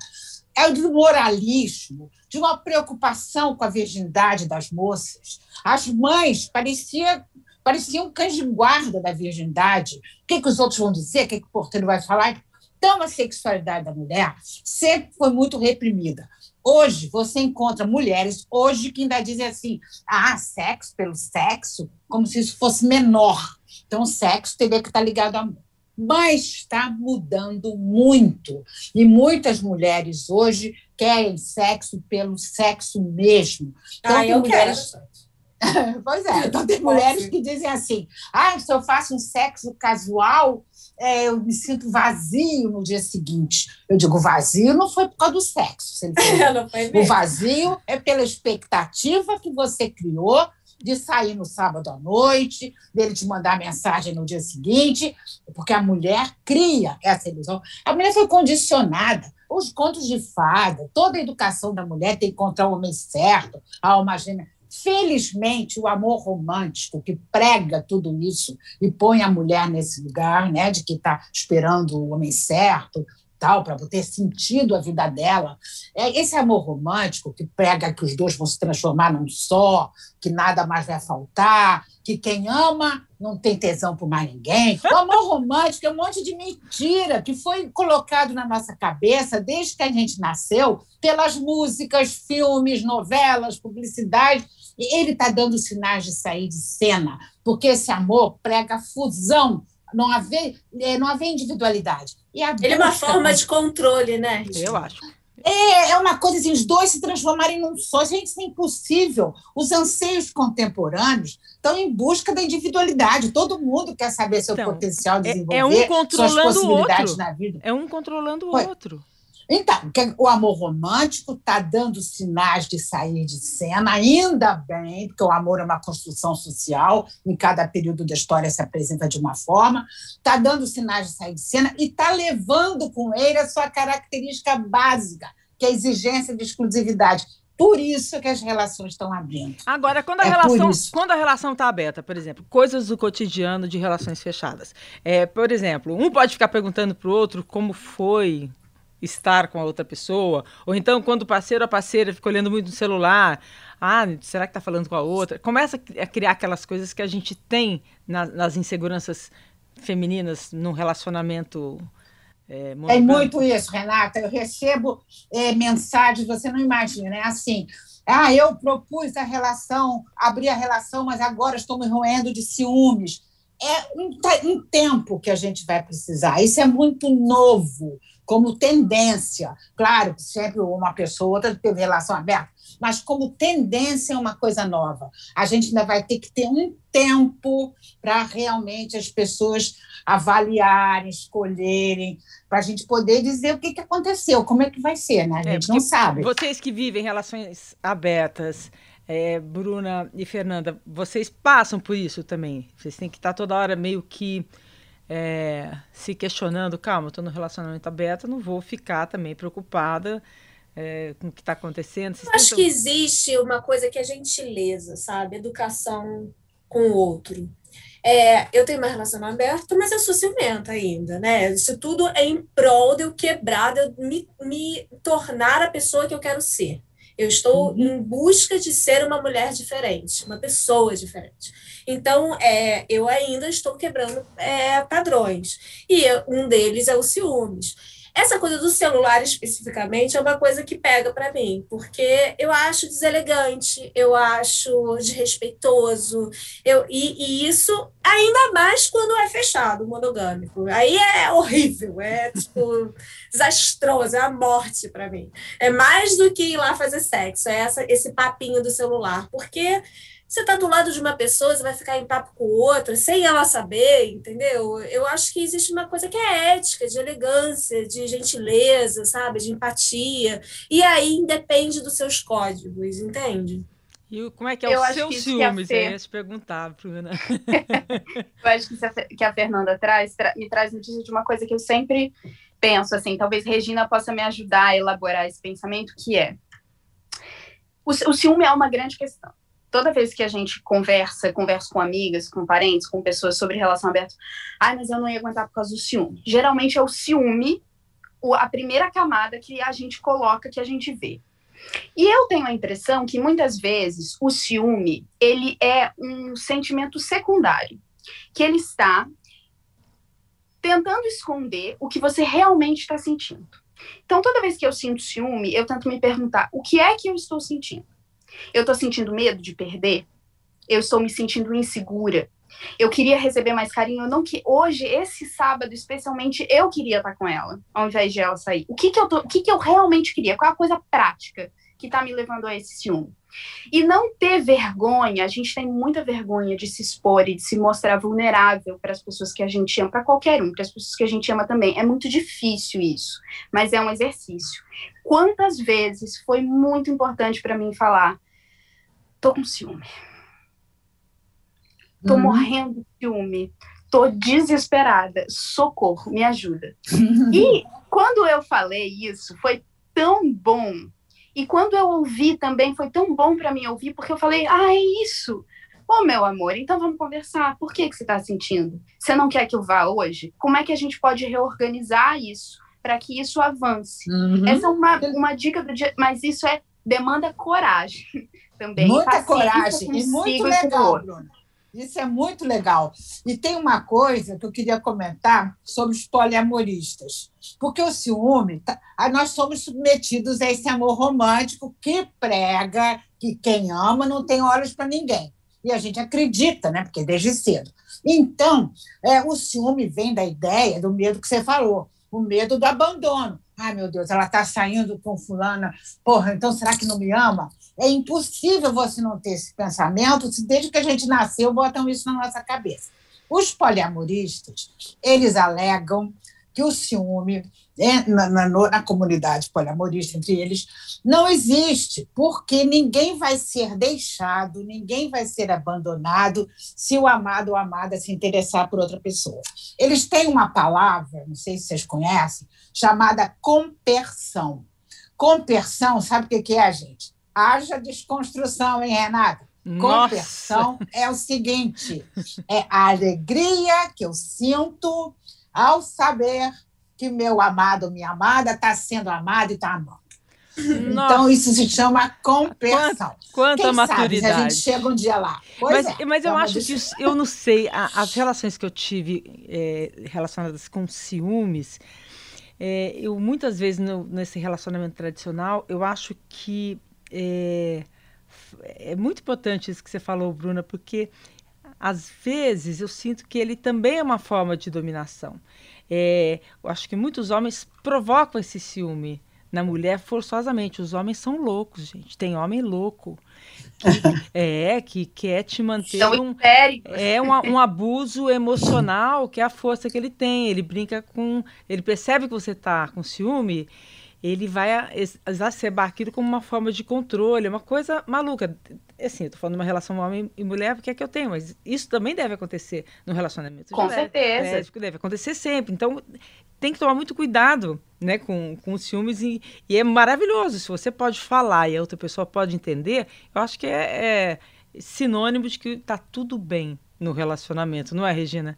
é do moralismo, de uma preocupação com a virgindade das moças. As mães pareciam pareciam cães de guarda da virgindade. O que, que os outros vão dizer? O que, que o porteiro vai falar? Então, a sexualidade da mulher sempre foi muito reprimida. Hoje, você encontra mulheres hoje que ainda dizem assim: ah, sexo pelo sexo, como se isso fosse menor. Então, sexo teria que estar ligado a amor. Mas está mudando muito. E muitas mulheres hoje querem sexo pelo sexo mesmo. Então, ah, eu mulheres... quero. pois é, então tem mulheres que dizem assim: ah, se eu faço um sexo casual, é, eu me sinto vazio no dia seguinte. Eu digo, vazio não foi por causa do sexo. o vazio é pela expectativa que você criou de sair no sábado à noite, dele te mandar mensagem no dia seguinte, porque a mulher cria essa ilusão. A mulher foi condicionada. Os contos de fada, toda a educação da mulher tem que encontrar o homem certo, a alma gêmea. Felizmente, o amor romântico que prega tudo isso e põe a mulher nesse lugar, né, de que está esperando o homem certo, tal, para ter sentido a vida dela. É esse amor romântico que prega que os dois vão se transformar num só, que nada mais vai faltar, que quem ama não tem tesão por mais ninguém. O amor romântico é um monte de mentira que foi colocado na nossa cabeça desde que a gente nasceu pelas músicas, filmes, novelas, publicidade ele está dando sinais de sair de cena, porque esse amor prega fusão, não haver, é, não haver individualidade. E ele é uma forma de controle, né? Eu acho. É, é uma coisa assim, os dois se transformarem num só. Gente, isso é impossível. Os anseios contemporâneos estão em busca da individualidade. Todo mundo quer saber seu então, potencial de desenvolver, é um controlando suas possibilidades o outro. na vida. É um controlando o outro. Então, o amor romântico está dando sinais de sair de cena, ainda bem, porque o amor é uma construção social, em cada período da história se apresenta de uma forma, está dando sinais de sair de cena e está levando com ele a sua característica básica, que é a exigência de exclusividade. Por isso que as relações estão abrindo. Agora, quando a é relação quando a relação está aberta, por exemplo, coisas do cotidiano de relações fechadas. É, por exemplo, um pode ficar perguntando para o outro como foi estar com a outra pessoa, ou então quando o parceiro ou a parceira fica olhando muito no celular, ah, será que está falando com a outra? Começa a criar aquelas coisas que a gente tem na, nas inseguranças femininas num relacionamento é, é muito isso, Renata. Eu recebo é, mensagens, você não imagina, é assim. Ah, eu propus a relação, abri a relação, mas agora estou me roendo de ciúmes. É um, um tempo que a gente vai precisar. Isso é muito novo como tendência. Claro que sempre uma pessoa ou outra teve relação aberta, mas como tendência é uma coisa nova. A gente ainda vai ter que ter um tempo para realmente as pessoas avaliarem, escolherem, para a gente poder dizer o que, que aconteceu, como é que vai ser, né? A é, gente é, não sabe. Vocês que vivem relações abertas, é, Bruna e Fernanda, vocês passam por isso também. Vocês têm que estar toda hora meio que é, se questionando, calma, estou no relacionamento aberto, não vou ficar também preocupada é, com o que está acontecendo. Vocês acho tentam... que existe uma coisa que é gentileza, sabe? Educação com o outro. É, eu tenho uma relação aberta, mas eu sou ciumenta ainda, né? Isso tudo é em prol de eu quebrar, de eu me, me tornar a pessoa que eu quero ser. Eu estou uhum. em busca de ser uma mulher diferente, uma pessoa diferente. Então, é, eu ainda estou quebrando é, padrões. E eu, um deles é o ciúmes. Essa coisa do celular especificamente é uma coisa que pega para mim, porque eu acho deselegante, eu acho desrespeitoso, eu, e, e, isso ainda mais quando é fechado, monogâmico. Aí é horrível, é tipo desastroso, é a morte para mim. É mais do que ir lá fazer sexo, é essa, esse papinho do celular, porque você está do lado de uma pessoa, você vai ficar em papo com outra, sem ela saber, entendeu? Eu acho que existe uma coisa que é ética, de elegância, de gentileza, sabe? De empatia. E aí independe dos seus códigos, entende? E como é que é eu o seu ciúmes? Fer... Eu ia te perguntar, Bruna. eu acho que, a, que a Fernanda traz, tra me traz notícia de uma coisa que eu sempre penso, assim, talvez Regina possa me ajudar a elaborar esse pensamento, que é o, o ciúme é uma grande questão. Toda vez que a gente conversa, conversa com amigas, com parentes, com pessoas sobre relação aberta, ai, mas eu não ia aguentar por causa do ciúme. Geralmente é o ciúme a primeira camada que a gente coloca, que a gente vê. E eu tenho a impressão que muitas vezes o ciúme, ele é um sentimento secundário, que ele está tentando esconder o que você realmente está sentindo. Então, toda vez que eu sinto ciúme, eu tento me perguntar: o que é que eu estou sentindo? Eu estou sentindo medo de perder? Eu estou me sentindo insegura? Eu queria receber mais carinho, não que hoje esse sábado especialmente eu queria estar com ela, ao invés de ela sair. O que que eu tô, o que que eu realmente queria? Qual é a coisa prática que está me levando a esse ciúme? E não ter vergonha, a gente tem muita vergonha de se expor e de se mostrar vulnerável para as pessoas que a gente ama, para qualquer um, para as pessoas que a gente ama também. É muito difícil isso, mas é um exercício. Quantas vezes foi muito importante para mim falar: tô com ciúme. Tô uhum. morrendo de ciúme. Tô desesperada. Socorro, me ajuda. e quando eu falei isso, foi tão bom e quando eu ouvi também, foi tão bom para mim ouvir, porque eu falei: ah, é isso. Ô, oh, meu amor, então vamos conversar. Por que, que você está sentindo? Você não quer que eu vá hoje? Como é que a gente pode reorganizar isso para que isso avance? Uhum. Essa é uma, uma dica do dia, mas isso é demanda coragem também. Muita coragem e muito legal, Bruna. Isso é muito legal. E tem uma coisa que eu queria comentar sobre os poliamoristas. Porque o ciúme, tá, nós somos submetidos a esse amor romântico que prega que quem ama não tem olhos para ninguém. E a gente acredita, né? Porque desde cedo. Então, é, o ciúme vem da ideia do medo que você falou, o medo do abandono. Ai, meu Deus, ela está saindo com fulana. Porra, então será que não me ama? É impossível você não ter esse pensamento se desde que a gente nasceu botam isso na nossa cabeça. Os poliamoristas, eles alegam que o ciúme né, na, na, na, comunidade poliamorista entre eles não existe, porque ninguém vai ser deixado, ninguém vai ser abandonado se o amado ou amada se interessar por outra pessoa. Eles têm uma palavra, não sei se vocês conhecem, chamada compersão. Compersão, sabe o que é, gente? Haja desconstrução, hein, Renata? Compersão é o seguinte: é a alegria que eu sinto ao saber que meu amado, minha amada, está sendo amado e está amando. Nossa. Então, isso se chama compreensão. Quanta, quanta maturidade. Sabe, a gente chega um dia lá. Pois mas, é, mas eu acho que, isso, eu não sei, a, as relações que eu tive é, relacionadas com ciúmes, é, eu muitas vezes no, nesse relacionamento tradicional, eu acho que é, é muito importante isso que você falou, Bruna, porque às vezes eu sinto que ele também é uma forma de dominação. É, eu acho que muitos homens provocam esse ciúme na mulher forçosamente. Os homens são loucos, gente. Tem homem louco. Que, é, que quer te manter são um, é um, um abuso emocional, que é a força que ele tem. Ele brinca com. Ele percebe que você está com ciúme ele vai exacerbar aquilo como uma forma de controle, uma coisa maluca. Assim, eu tô falando de uma relação homem e mulher porque é que eu tenho, mas isso também deve acontecer no relacionamento. Com certeza. Deve, deve acontecer sempre. Então, tem que tomar muito cuidado né, com, com os ciúmes e, e, é maravilhoso. Se você pode falar e a outra pessoa pode entender, eu acho que é, é sinônimo de que está tudo bem no relacionamento, não é, Regina?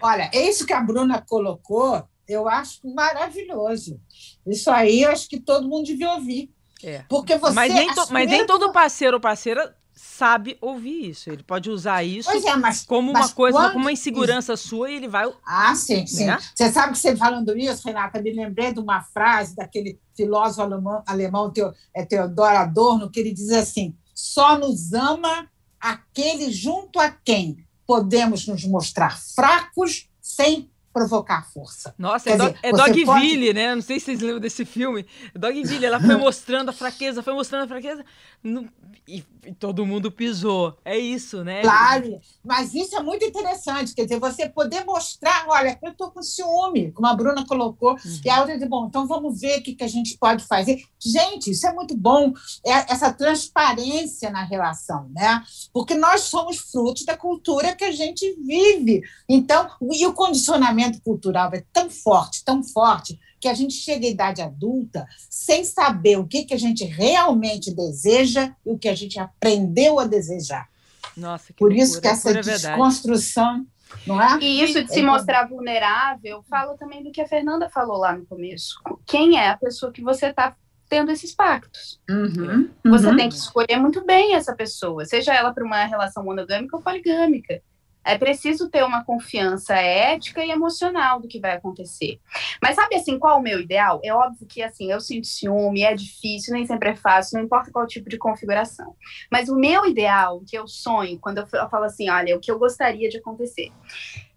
Olha, é isso que a Bruna colocou eu acho maravilhoso. Isso aí eu acho que todo mundo devia ouvir. É. Porque você. Mas nem, to, mas nem todo parceiro ou parceira sabe ouvir isso. Ele pode usar isso é, mas, como mas uma coisa, quando... como uma insegurança isso... sua e ele vai. Ah, sim, sim. Né? Você sabe que você falando isso, Renata, me lembrei de uma frase daquele filósofo alemão, alemão é Theodor Adorno, que ele diz assim: só nos ama aquele junto a quem podemos nos mostrar fracos sem provocar força. Nossa, Quer é, dizer, do, é Dogville, pode... né? Não sei se vocês lembram desse filme. Dogville, ela foi mostrando a fraqueza, foi mostrando a fraqueza no, e, e, todo mundo pisou. É isso, né? Claro, mas isso é muito interessante. Quer dizer, você poder mostrar, olha, eu estou com ciúme, como a Bruna colocou, uhum. e a outra diz, bom, então vamos ver o que, que a gente pode fazer. Gente, isso é muito bom, é essa transparência na relação, né? Porque nós somos frutos da cultura que a gente vive. Então, e o condicionamento cultural é tão forte, tão forte, que a gente chega à idade adulta sem saber o que, que a gente realmente deseja e o que a gente aprendeu a desejar. Nossa, que Por isso que essa é desconstrução. Não é? E isso de se mostrar vulnerável, falo também do que a Fernanda falou lá no começo. Quem é a pessoa que você está tendo esses pactos? Uhum, você uhum. tem que escolher muito bem essa pessoa, seja ela para uma relação monogâmica ou poligâmica. É preciso ter uma confiança ética e emocional do que vai acontecer. Mas sabe assim, qual o meu ideal? É óbvio que assim, eu sinto ciúme, é difícil, nem sempre é fácil, não importa qual tipo de configuração. Mas o meu ideal, o que eu sonho, quando eu falo assim, olha, o que eu gostaria de acontecer,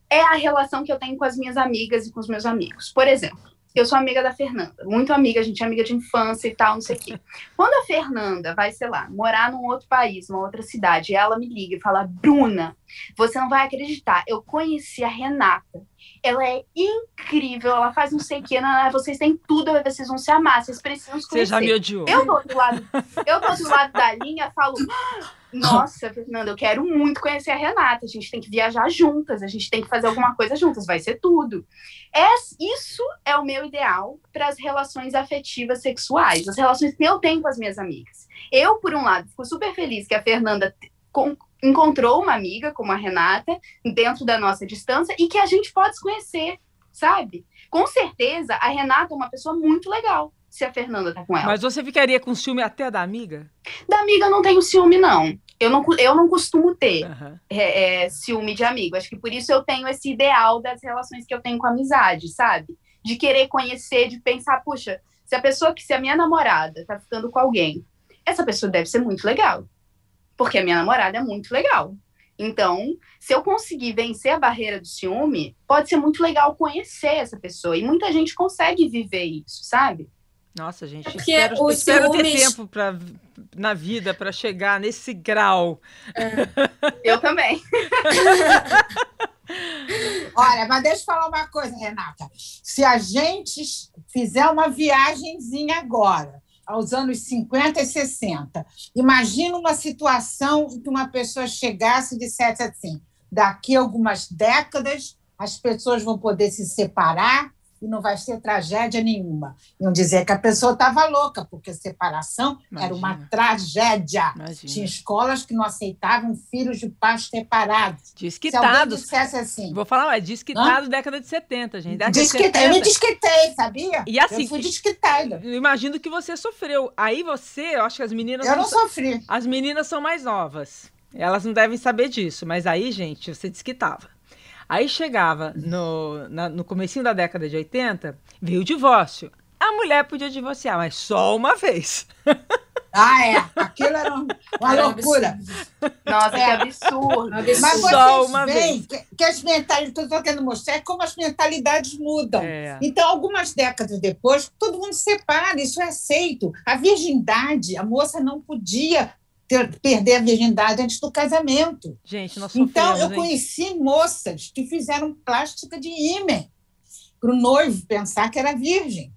é a relação que eu tenho com as minhas amigas e com os meus amigos. Por exemplo, eu sou amiga da Fernanda, muito amiga, a gente é amiga de infância e tal, não sei o quê. Quando a Fernanda vai, sei lá, morar num outro país, numa outra cidade, e ela me liga e fala: Bruna, você não vai acreditar, eu conheci a Renata. Ela é incrível, ela faz não sei o quê, vocês têm tudo, vocês vão se amar, vocês precisam se conhecer. Você já me odiou. Eu do outro lado, eu do outro lado da linha falo. Nossa, Fernanda, eu quero muito conhecer a Renata. A gente tem que viajar juntas, a gente tem que fazer alguma coisa juntas, vai ser tudo. É, isso é o meu ideal para as relações afetivas sexuais, as relações que eu tenho com as minhas amigas. Eu, por um lado, fico super feliz que a Fernanda com, encontrou uma amiga como a Renata dentro da nossa distância e que a gente pode se conhecer, sabe? Com certeza, a Renata é uma pessoa muito legal se a Fernanda tá com ela. Mas você ficaria com ciúme até da amiga? Da amiga eu não tenho ciúme, não. Eu não, eu não costumo ter uhum. é, é, ciúme de amigo. Acho que por isso eu tenho esse ideal das relações que eu tenho com a amizade, sabe? De querer conhecer, de pensar, puxa, se a pessoa que, se a minha namorada tá ficando com alguém, essa pessoa deve ser muito legal. Porque a minha namorada é muito legal. Então, se eu conseguir vencer a barreira do ciúme, pode ser muito legal conhecer essa pessoa. E muita gente consegue viver isso, sabe? Nossa, gente, é espero, espero ciúmes... ter tempo pra, na vida para chegar nesse grau. É. Eu também. Olha, mas deixa eu falar uma coisa, Renata. Se a gente fizer uma viagemzinha agora, aos anos 50 e 60, imagina uma situação em que uma pessoa chegasse e dissesse assim: daqui a algumas décadas as pessoas vão poder se separar e não vai ser tragédia nenhuma. Iam dizer que a pessoa estava louca, porque separação Imagina. era uma tragédia. Imagina. Tinha escolas que não aceitavam filhos de pais separados. Desquitados. Se dissesse assim. Vou falar, mas desquitado Hã? década de 70, gente. Década Desquitei, eu me desquitei, sabia? E assim, eu fui desquitada. Eu imagino que você sofreu. Aí você, eu acho que as meninas. Eu não, não sofri. As meninas são mais novas. Elas não devem saber disso, mas aí, gente, você desquitava. Aí chegava no, na, no comecinho da década de 80, veio o divórcio. A mulher podia divorciar, mas só uma vez. Ah, é. Aquilo era uma loucura. Nossa, é. que absurdo. absurdo. Mas vocês só uma veem vez. Que, que as mentalidades, estou querendo mostrar é como as mentalidades mudam. É. Então, algumas décadas depois, todo mundo se separa, isso é aceito. A virgindade, a moça não podia ter, perder a virgindade antes do casamento. Gente, nós Então, eu hein? conheci moças que fizeram plástica de ímã para o noivo pensar que era virgem.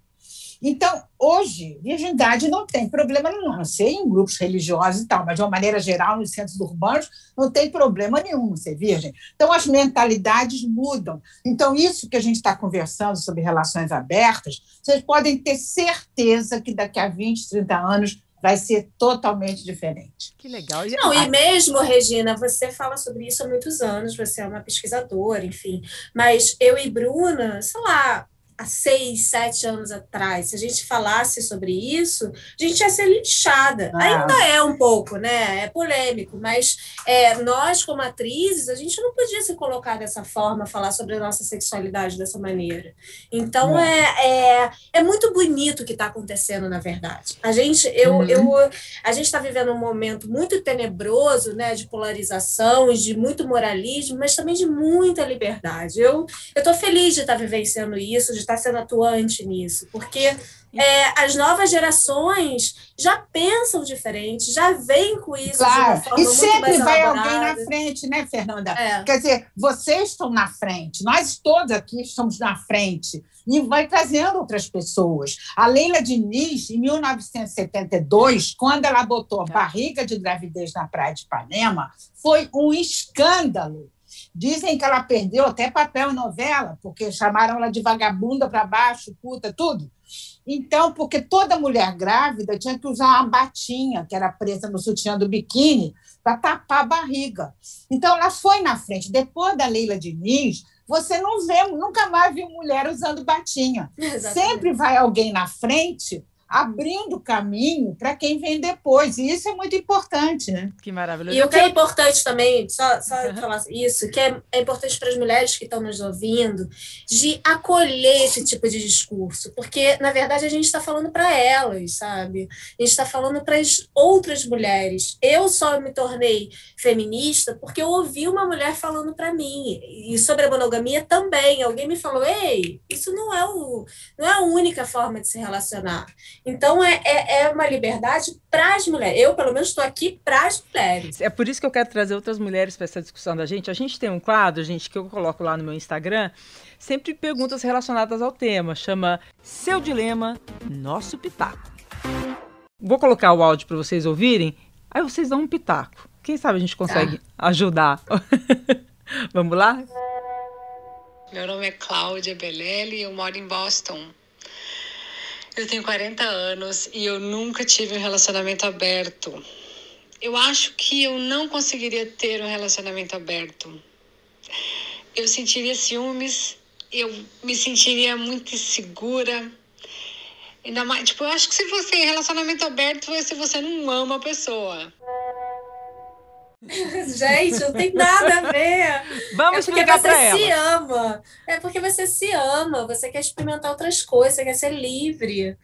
Então, hoje, virgindade não tem problema nenhum, a não ser em grupos religiosos e tal, mas de uma maneira geral, nos centros urbanos, não tem problema nenhum ser virgem. Então, as mentalidades mudam. Então, isso que a gente está conversando sobre relações abertas, vocês podem ter certeza que daqui a 20, 30 anos vai ser totalmente diferente. Que legal. Não, e mesmo, Regina, você fala sobre isso há muitos anos, você é uma pesquisadora, enfim. Mas eu e Bruna, sei lá, há seis, sete anos atrás, se a gente falasse sobre isso, a gente ia ser linchada. Ah. Ainda é um pouco, né? É polêmico, mas é, nós, como atrizes, a gente não podia se colocar dessa forma, falar sobre a nossa sexualidade dessa maneira. Então, é, é, é, muito bonito o que está acontecendo, na verdade. A gente eu, uhum. eu, a gente está vivendo um momento muito tenebroso, né, de polarização, de muito moralismo, mas também de muita liberdade. Eu estou feliz de estar tá vivenciando isso, de estar tá sendo atuante nisso, porque é, as novas gerações já pensam diferente, já vêm com isso claro. E sempre vai alguém na frente, né, Fernanda? É. Quer dizer, vocês estão na frente, nós todos aqui estamos na frente, e vai trazendo outras pessoas. A Leila Diniz, em 1972, quando ela botou a é. barriga de gravidez na Praia de Ipanema, foi um escândalo. Dizem que ela perdeu até papel em novela, porque chamaram ela de vagabunda para baixo, puta, tudo. Então, porque toda mulher grávida tinha que usar uma batinha, que era presa no sutiã do biquíni, para tapar a barriga. Então, ela foi na frente. Depois da Leila Diniz, você não vê, nunca mais viu mulher usando batinha. Exatamente. Sempre vai alguém na frente abrindo caminho para quem vem depois. E isso é muito importante, né? Que maravilhoso. E o que é importante também, só, só uhum. falar isso, que é, é importante para as mulheres que estão nos ouvindo, de acolher esse tipo de discurso, porque, na verdade, a gente está falando para elas, sabe? A gente está falando para as outras mulheres. Eu só me tornei feminista porque eu ouvi uma mulher falando para mim, e sobre a monogamia também. Alguém me falou, ei, isso não é, o, não é a única forma de se relacionar. Então, é, é, é uma liberdade para as mulheres. Eu, pelo menos, estou aqui para as mulheres. É por isso que eu quero trazer outras mulheres para essa discussão da gente. A gente tem um quadro, gente, que eu coloco lá no meu Instagram, sempre perguntas relacionadas ao tema. Chama Seu Dilema, Nosso Pitaco. Vou colocar o áudio para vocês ouvirem, aí vocês dão um pitaco. Quem sabe a gente consegue ah. ajudar. Vamos lá? Meu nome é Cláudia Belelli e eu moro em Boston. Eu tenho 40 anos e eu nunca tive um relacionamento aberto. Eu acho que eu não conseguiria ter um relacionamento aberto. Eu sentiria ciúmes, eu me sentiria muito insegura. Ainda mais, tipo, eu acho que se você relacionamento aberto é se você não ama a pessoa. Gente, não tem nada a ver. Vamos é porque explicar você se ama. É porque você se ama, você quer experimentar outras coisas, você quer ser livre.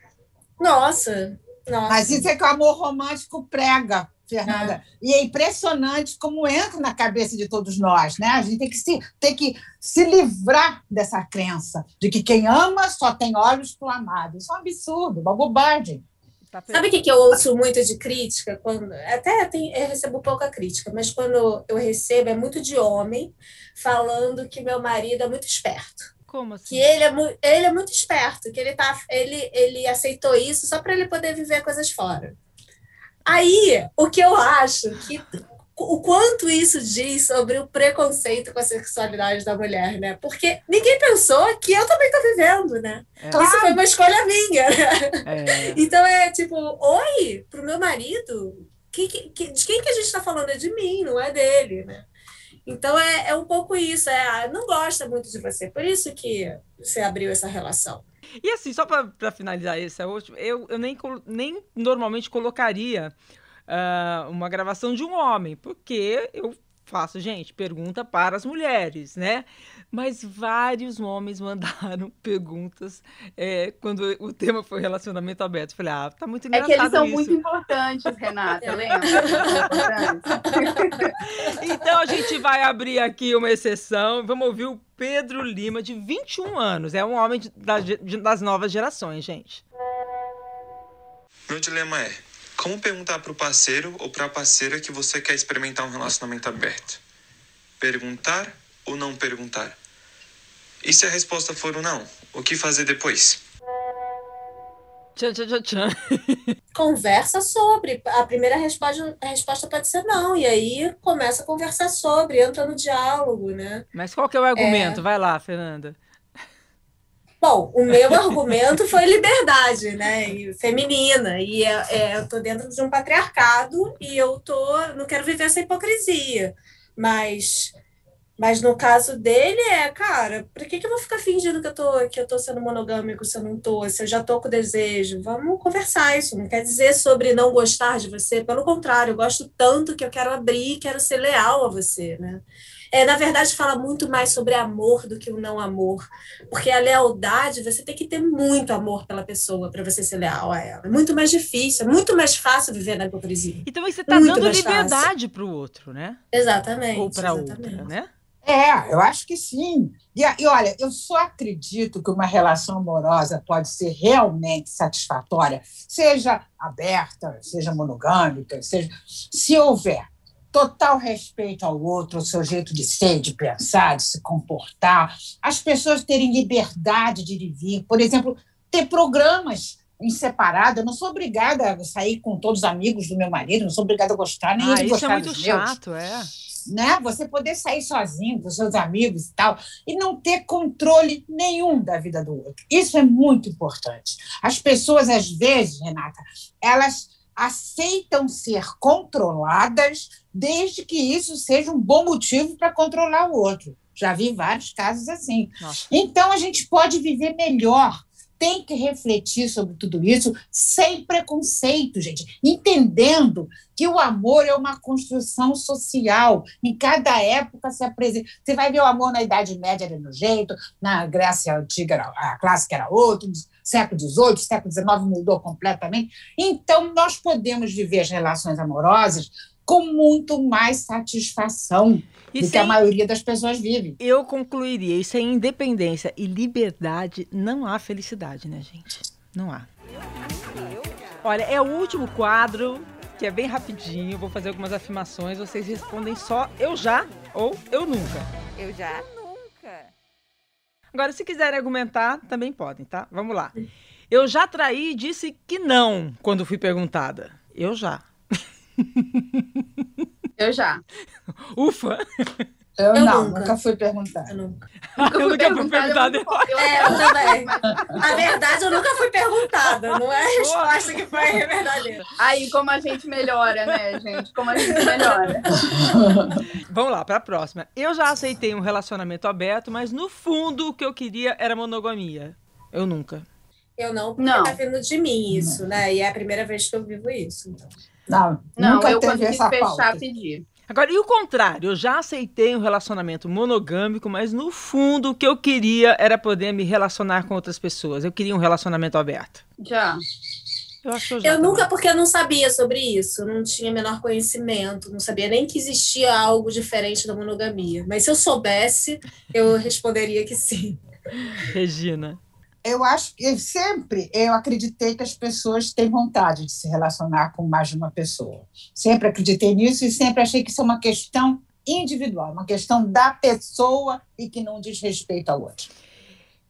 Nossa, nossa. Mas isso é que o amor romântico prega, Fernanda. É. E é impressionante como entra na cabeça de todos nós, né? A gente tem que se, tem que se livrar dessa crença de que quem ama só tem olhos para o amado. Isso é um absurdo, uma bobagem. Tá Sabe o que, que eu ouço muito de crítica? Quando, até tem, eu recebo pouca crítica, mas quando eu recebo é muito de homem falando que meu marido é muito esperto. Como assim? Que ele é, ele é muito esperto, que ele, tá, ele, ele aceitou isso só para ele poder viver coisas fora. Aí, o que eu acho que o quanto isso diz sobre o preconceito com a sexualidade da mulher, né? Porque ninguém pensou que eu também estou vivendo, né? É. Isso foi uma escolha minha. É. Então é tipo, oi, pro meu marido, que, que, de quem que a gente está falando? É de mim, não é dele, né? Então é, é um pouco isso, é, ah, não gosta muito de você, por isso que você abriu essa relação. E assim, só para finalizar esse é último, eu, eu nem, nem normalmente colocaria uh, uma gravação de um homem, porque eu faço, gente, pergunta para as mulheres, né? Mas vários homens mandaram perguntas é, quando o tema foi relacionamento aberto. Falei, ah, tá muito engraçado. É que eles são isso. muito importantes, Renata, lembra? então a gente vai abrir aqui uma exceção. Vamos ouvir o Pedro Lima, de 21 anos. É um homem de, de, das novas gerações, gente. Meu dilema é como perguntar para o parceiro ou para a parceira que você quer experimentar um relacionamento aberto? Perguntar ou não perguntar? E se a resposta for o não, o que fazer depois? Tchan, tchan, tchan, tchan. Conversa sobre. A primeira resposta, a resposta pode ser não. E aí começa a conversar sobre, entra no diálogo, né? Mas qual que é o argumento? É... Vai lá, Fernanda. Bom, o meu argumento foi liberdade, né? E feminina. E é, é, eu tô dentro de um patriarcado e eu tô. não quero viver essa hipocrisia. Mas Mas no caso dele é, cara, por que, que eu vou ficar fingindo que eu tô, que eu tô sendo monogâmico se eu não tô, se eu já tô com desejo? Vamos conversar isso. Não quer dizer sobre não gostar de você, pelo contrário, eu gosto tanto que eu quero abrir, quero ser leal a você, né? É, na verdade, fala muito mais sobre amor do que o não amor. Porque a lealdade, você tem que ter muito amor pela pessoa para você ser leal a ela. É muito mais difícil, é muito mais fácil viver na hipocrisia. E também você está dando liberdade para o outro, né? Exatamente. Ou para outra, né? É, eu acho que sim. E, e, olha, eu só acredito que uma relação amorosa pode ser realmente satisfatória, seja aberta, seja monogâmica, seja se houver total respeito ao outro, ao seu jeito de ser, de pensar, de se comportar, as pessoas terem liberdade de vir, por exemplo, ter programas em separado. Eu não sou obrigada a sair com todos os amigos do meu marido, não sou obrigada a gostar nem ah, ele gostar é muito chato, meus. é. Né? Você poder sair sozinho com seus amigos e tal, e não ter controle nenhum da vida do outro. Isso é muito importante. As pessoas, às vezes, Renata, elas aceitam ser controladas desde que isso seja um bom motivo para controlar o outro. Já vi vários casos assim. Nossa. Então, a gente pode viver melhor. Tem que refletir sobre tudo isso sem preconceito, gente, entendendo que o amor é uma construção social. Em cada época se apresenta. Você vai ver o amor na Idade Média era no jeito, na Grécia Antiga a clássica era outro, século XVIII, século XIX mudou completamente. Então, nós podemos viver as relações amorosas com muito mais satisfação do que a maioria das pessoas vive. Eu concluiria, isso é independência e liberdade, não há felicidade, né, gente? Não há. Olha, é o último quadro, que é bem rapidinho, vou fazer algumas afirmações, vocês respondem só eu já ou eu nunca. Eu já. Agora, se quiserem argumentar, também podem, tá? Vamos lá. Eu já traí e disse que não quando fui perguntada. Eu já. Eu já. Ufa! Eu, eu não, nunca. nunca fui perguntar. Eu nunca, nunca fui, nunca fui perguntada. Eu, é, eu também. A verdade, eu nunca fui perguntada. Não é a resposta que foi verdadeira. Aí, como a gente melhora, né, gente? Como a gente melhora. Vamos lá, para a próxima. Eu já aceitei um relacionamento aberto, mas no fundo o que eu queria era monogamia. Eu nunca. Eu não, porque não. tá vindo de mim isso, né? E é a primeira vez que eu vivo isso. Então. Não, não nunca eu teve quando essa fechar, pauta. pedir. Agora, e o contrário? Eu já aceitei um relacionamento monogâmico, mas no fundo o que eu queria era poder me relacionar com outras pessoas. Eu queria um relacionamento aberto. Já. Eu, acho que eu, já eu nunca, porque eu não sabia sobre isso, não tinha menor conhecimento, não sabia nem que existia algo diferente da monogamia. Mas se eu soubesse, eu responderia que sim. Regina eu acho que sempre eu acreditei que as pessoas têm vontade de se relacionar com mais de uma pessoa. Sempre acreditei nisso e sempre achei que isso é uma questão individual, uma questão da pessoa e que não diz respeito ao outro.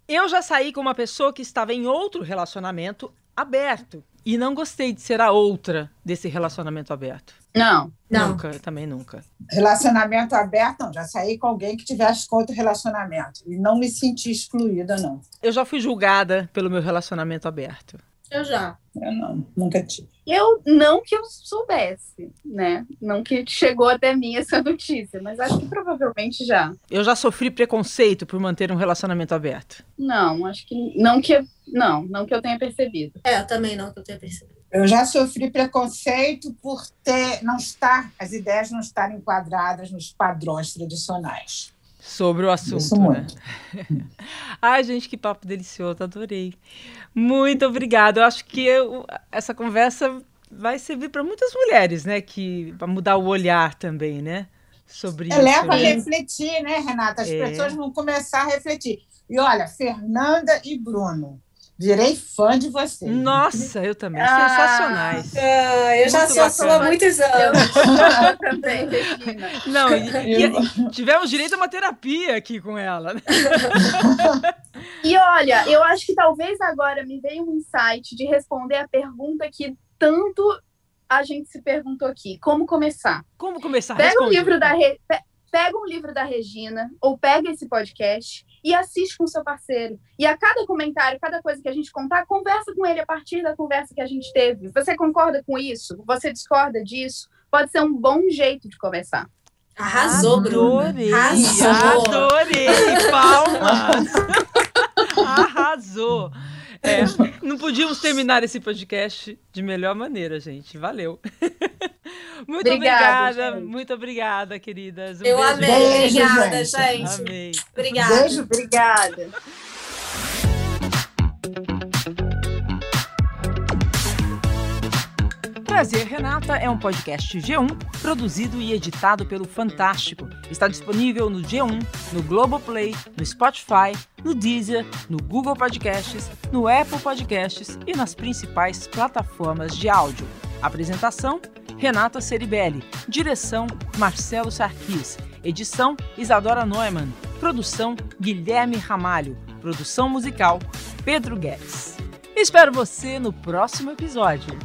Eu já saí com uma pessoa que estava em outro relacionamento aberto e não gostei de ser a outra desse relacionamento aberto. Não, não. Nunca, também nunca. Relacionamento aberto, não. Já saí com alguém que tivesse outro relacionamento. E não me senti excluída, não. Eu já fui julgada pelo meu relacionamento aberto. Eu já. Eu não, nunca tive. Eu não que eu soubesse, né? Não que chegou até mim essa notícia, mas acho que provavelmente já. Eu já sofri preconceito por manter um relacionamento aberto. Não, acho que não que não, não que eu tenha percebido. É, também não que eu tenha percebido. Eu já sofri preconceito por ter não estar as ideias não estarem enquadradas nos padrões tradicionais sobre o assunto. Né? Ai, gente, que papo delicioso, adorei. Muito obrigada. Eu acho que eu, essa conversa vai servir para muitas mulheres, né? Que para mudar o olhar também, né? Sobre é, isso. Leva a né? refletir, né, Renata? As é. pessoas vão começar a refletir. E olha, Fernanda e Bruno, Virei fã de vocês. Nossa, eu também. Ah, Sensacionais. Ah, eu já sou sua há muitos anos. Eu também, Não, e, e, tivemos direito a uma terapia aqui com ela. E olha, eu acho que talvez agora me veio um insight de responder a pergunta que tanto a gente se perguntou aqui. Como começar? Como começar? Pega Responde. um livro da Re... pega um livro da Regina ou pega esse podcast e assiste com o seu parceiro. E a cada comentário, cada coisa que a gente contar, conversa com ele a partir da conversa que a gente teve. Você concorda com isso? Você discorda disso? Pode ser um bom jeito de começar. Arrasou, Bruna. Adorei, Arrasou. adorei. Palmas. Arrasou. É, não podíamos terminar esse podcast de melhor maneira, gente. Valeu. Muito Obrigada, obrigada, muito obrigada, queridas. Um Eu beijo. amei. Beijo, Obrigada, gente. gente. Amei. Obrigada. Beijo, Obrigada. Prazer Renata é um podcast G1 produzido e editado pelo Fantástico. Está disponível no G1, no Globoplay, no Spotify, no Deezer, no Google Podcasts, no Apple Podcasts e nas principais plataformas de áudio. Apresentação: Renata Ceribelli. Direção: Marcelo Sarquis. Edição: Isadora Neumann. Produção: Guilherme Ramalho. Produção musical: Pedro Guedes. Espero você no próximo episódio.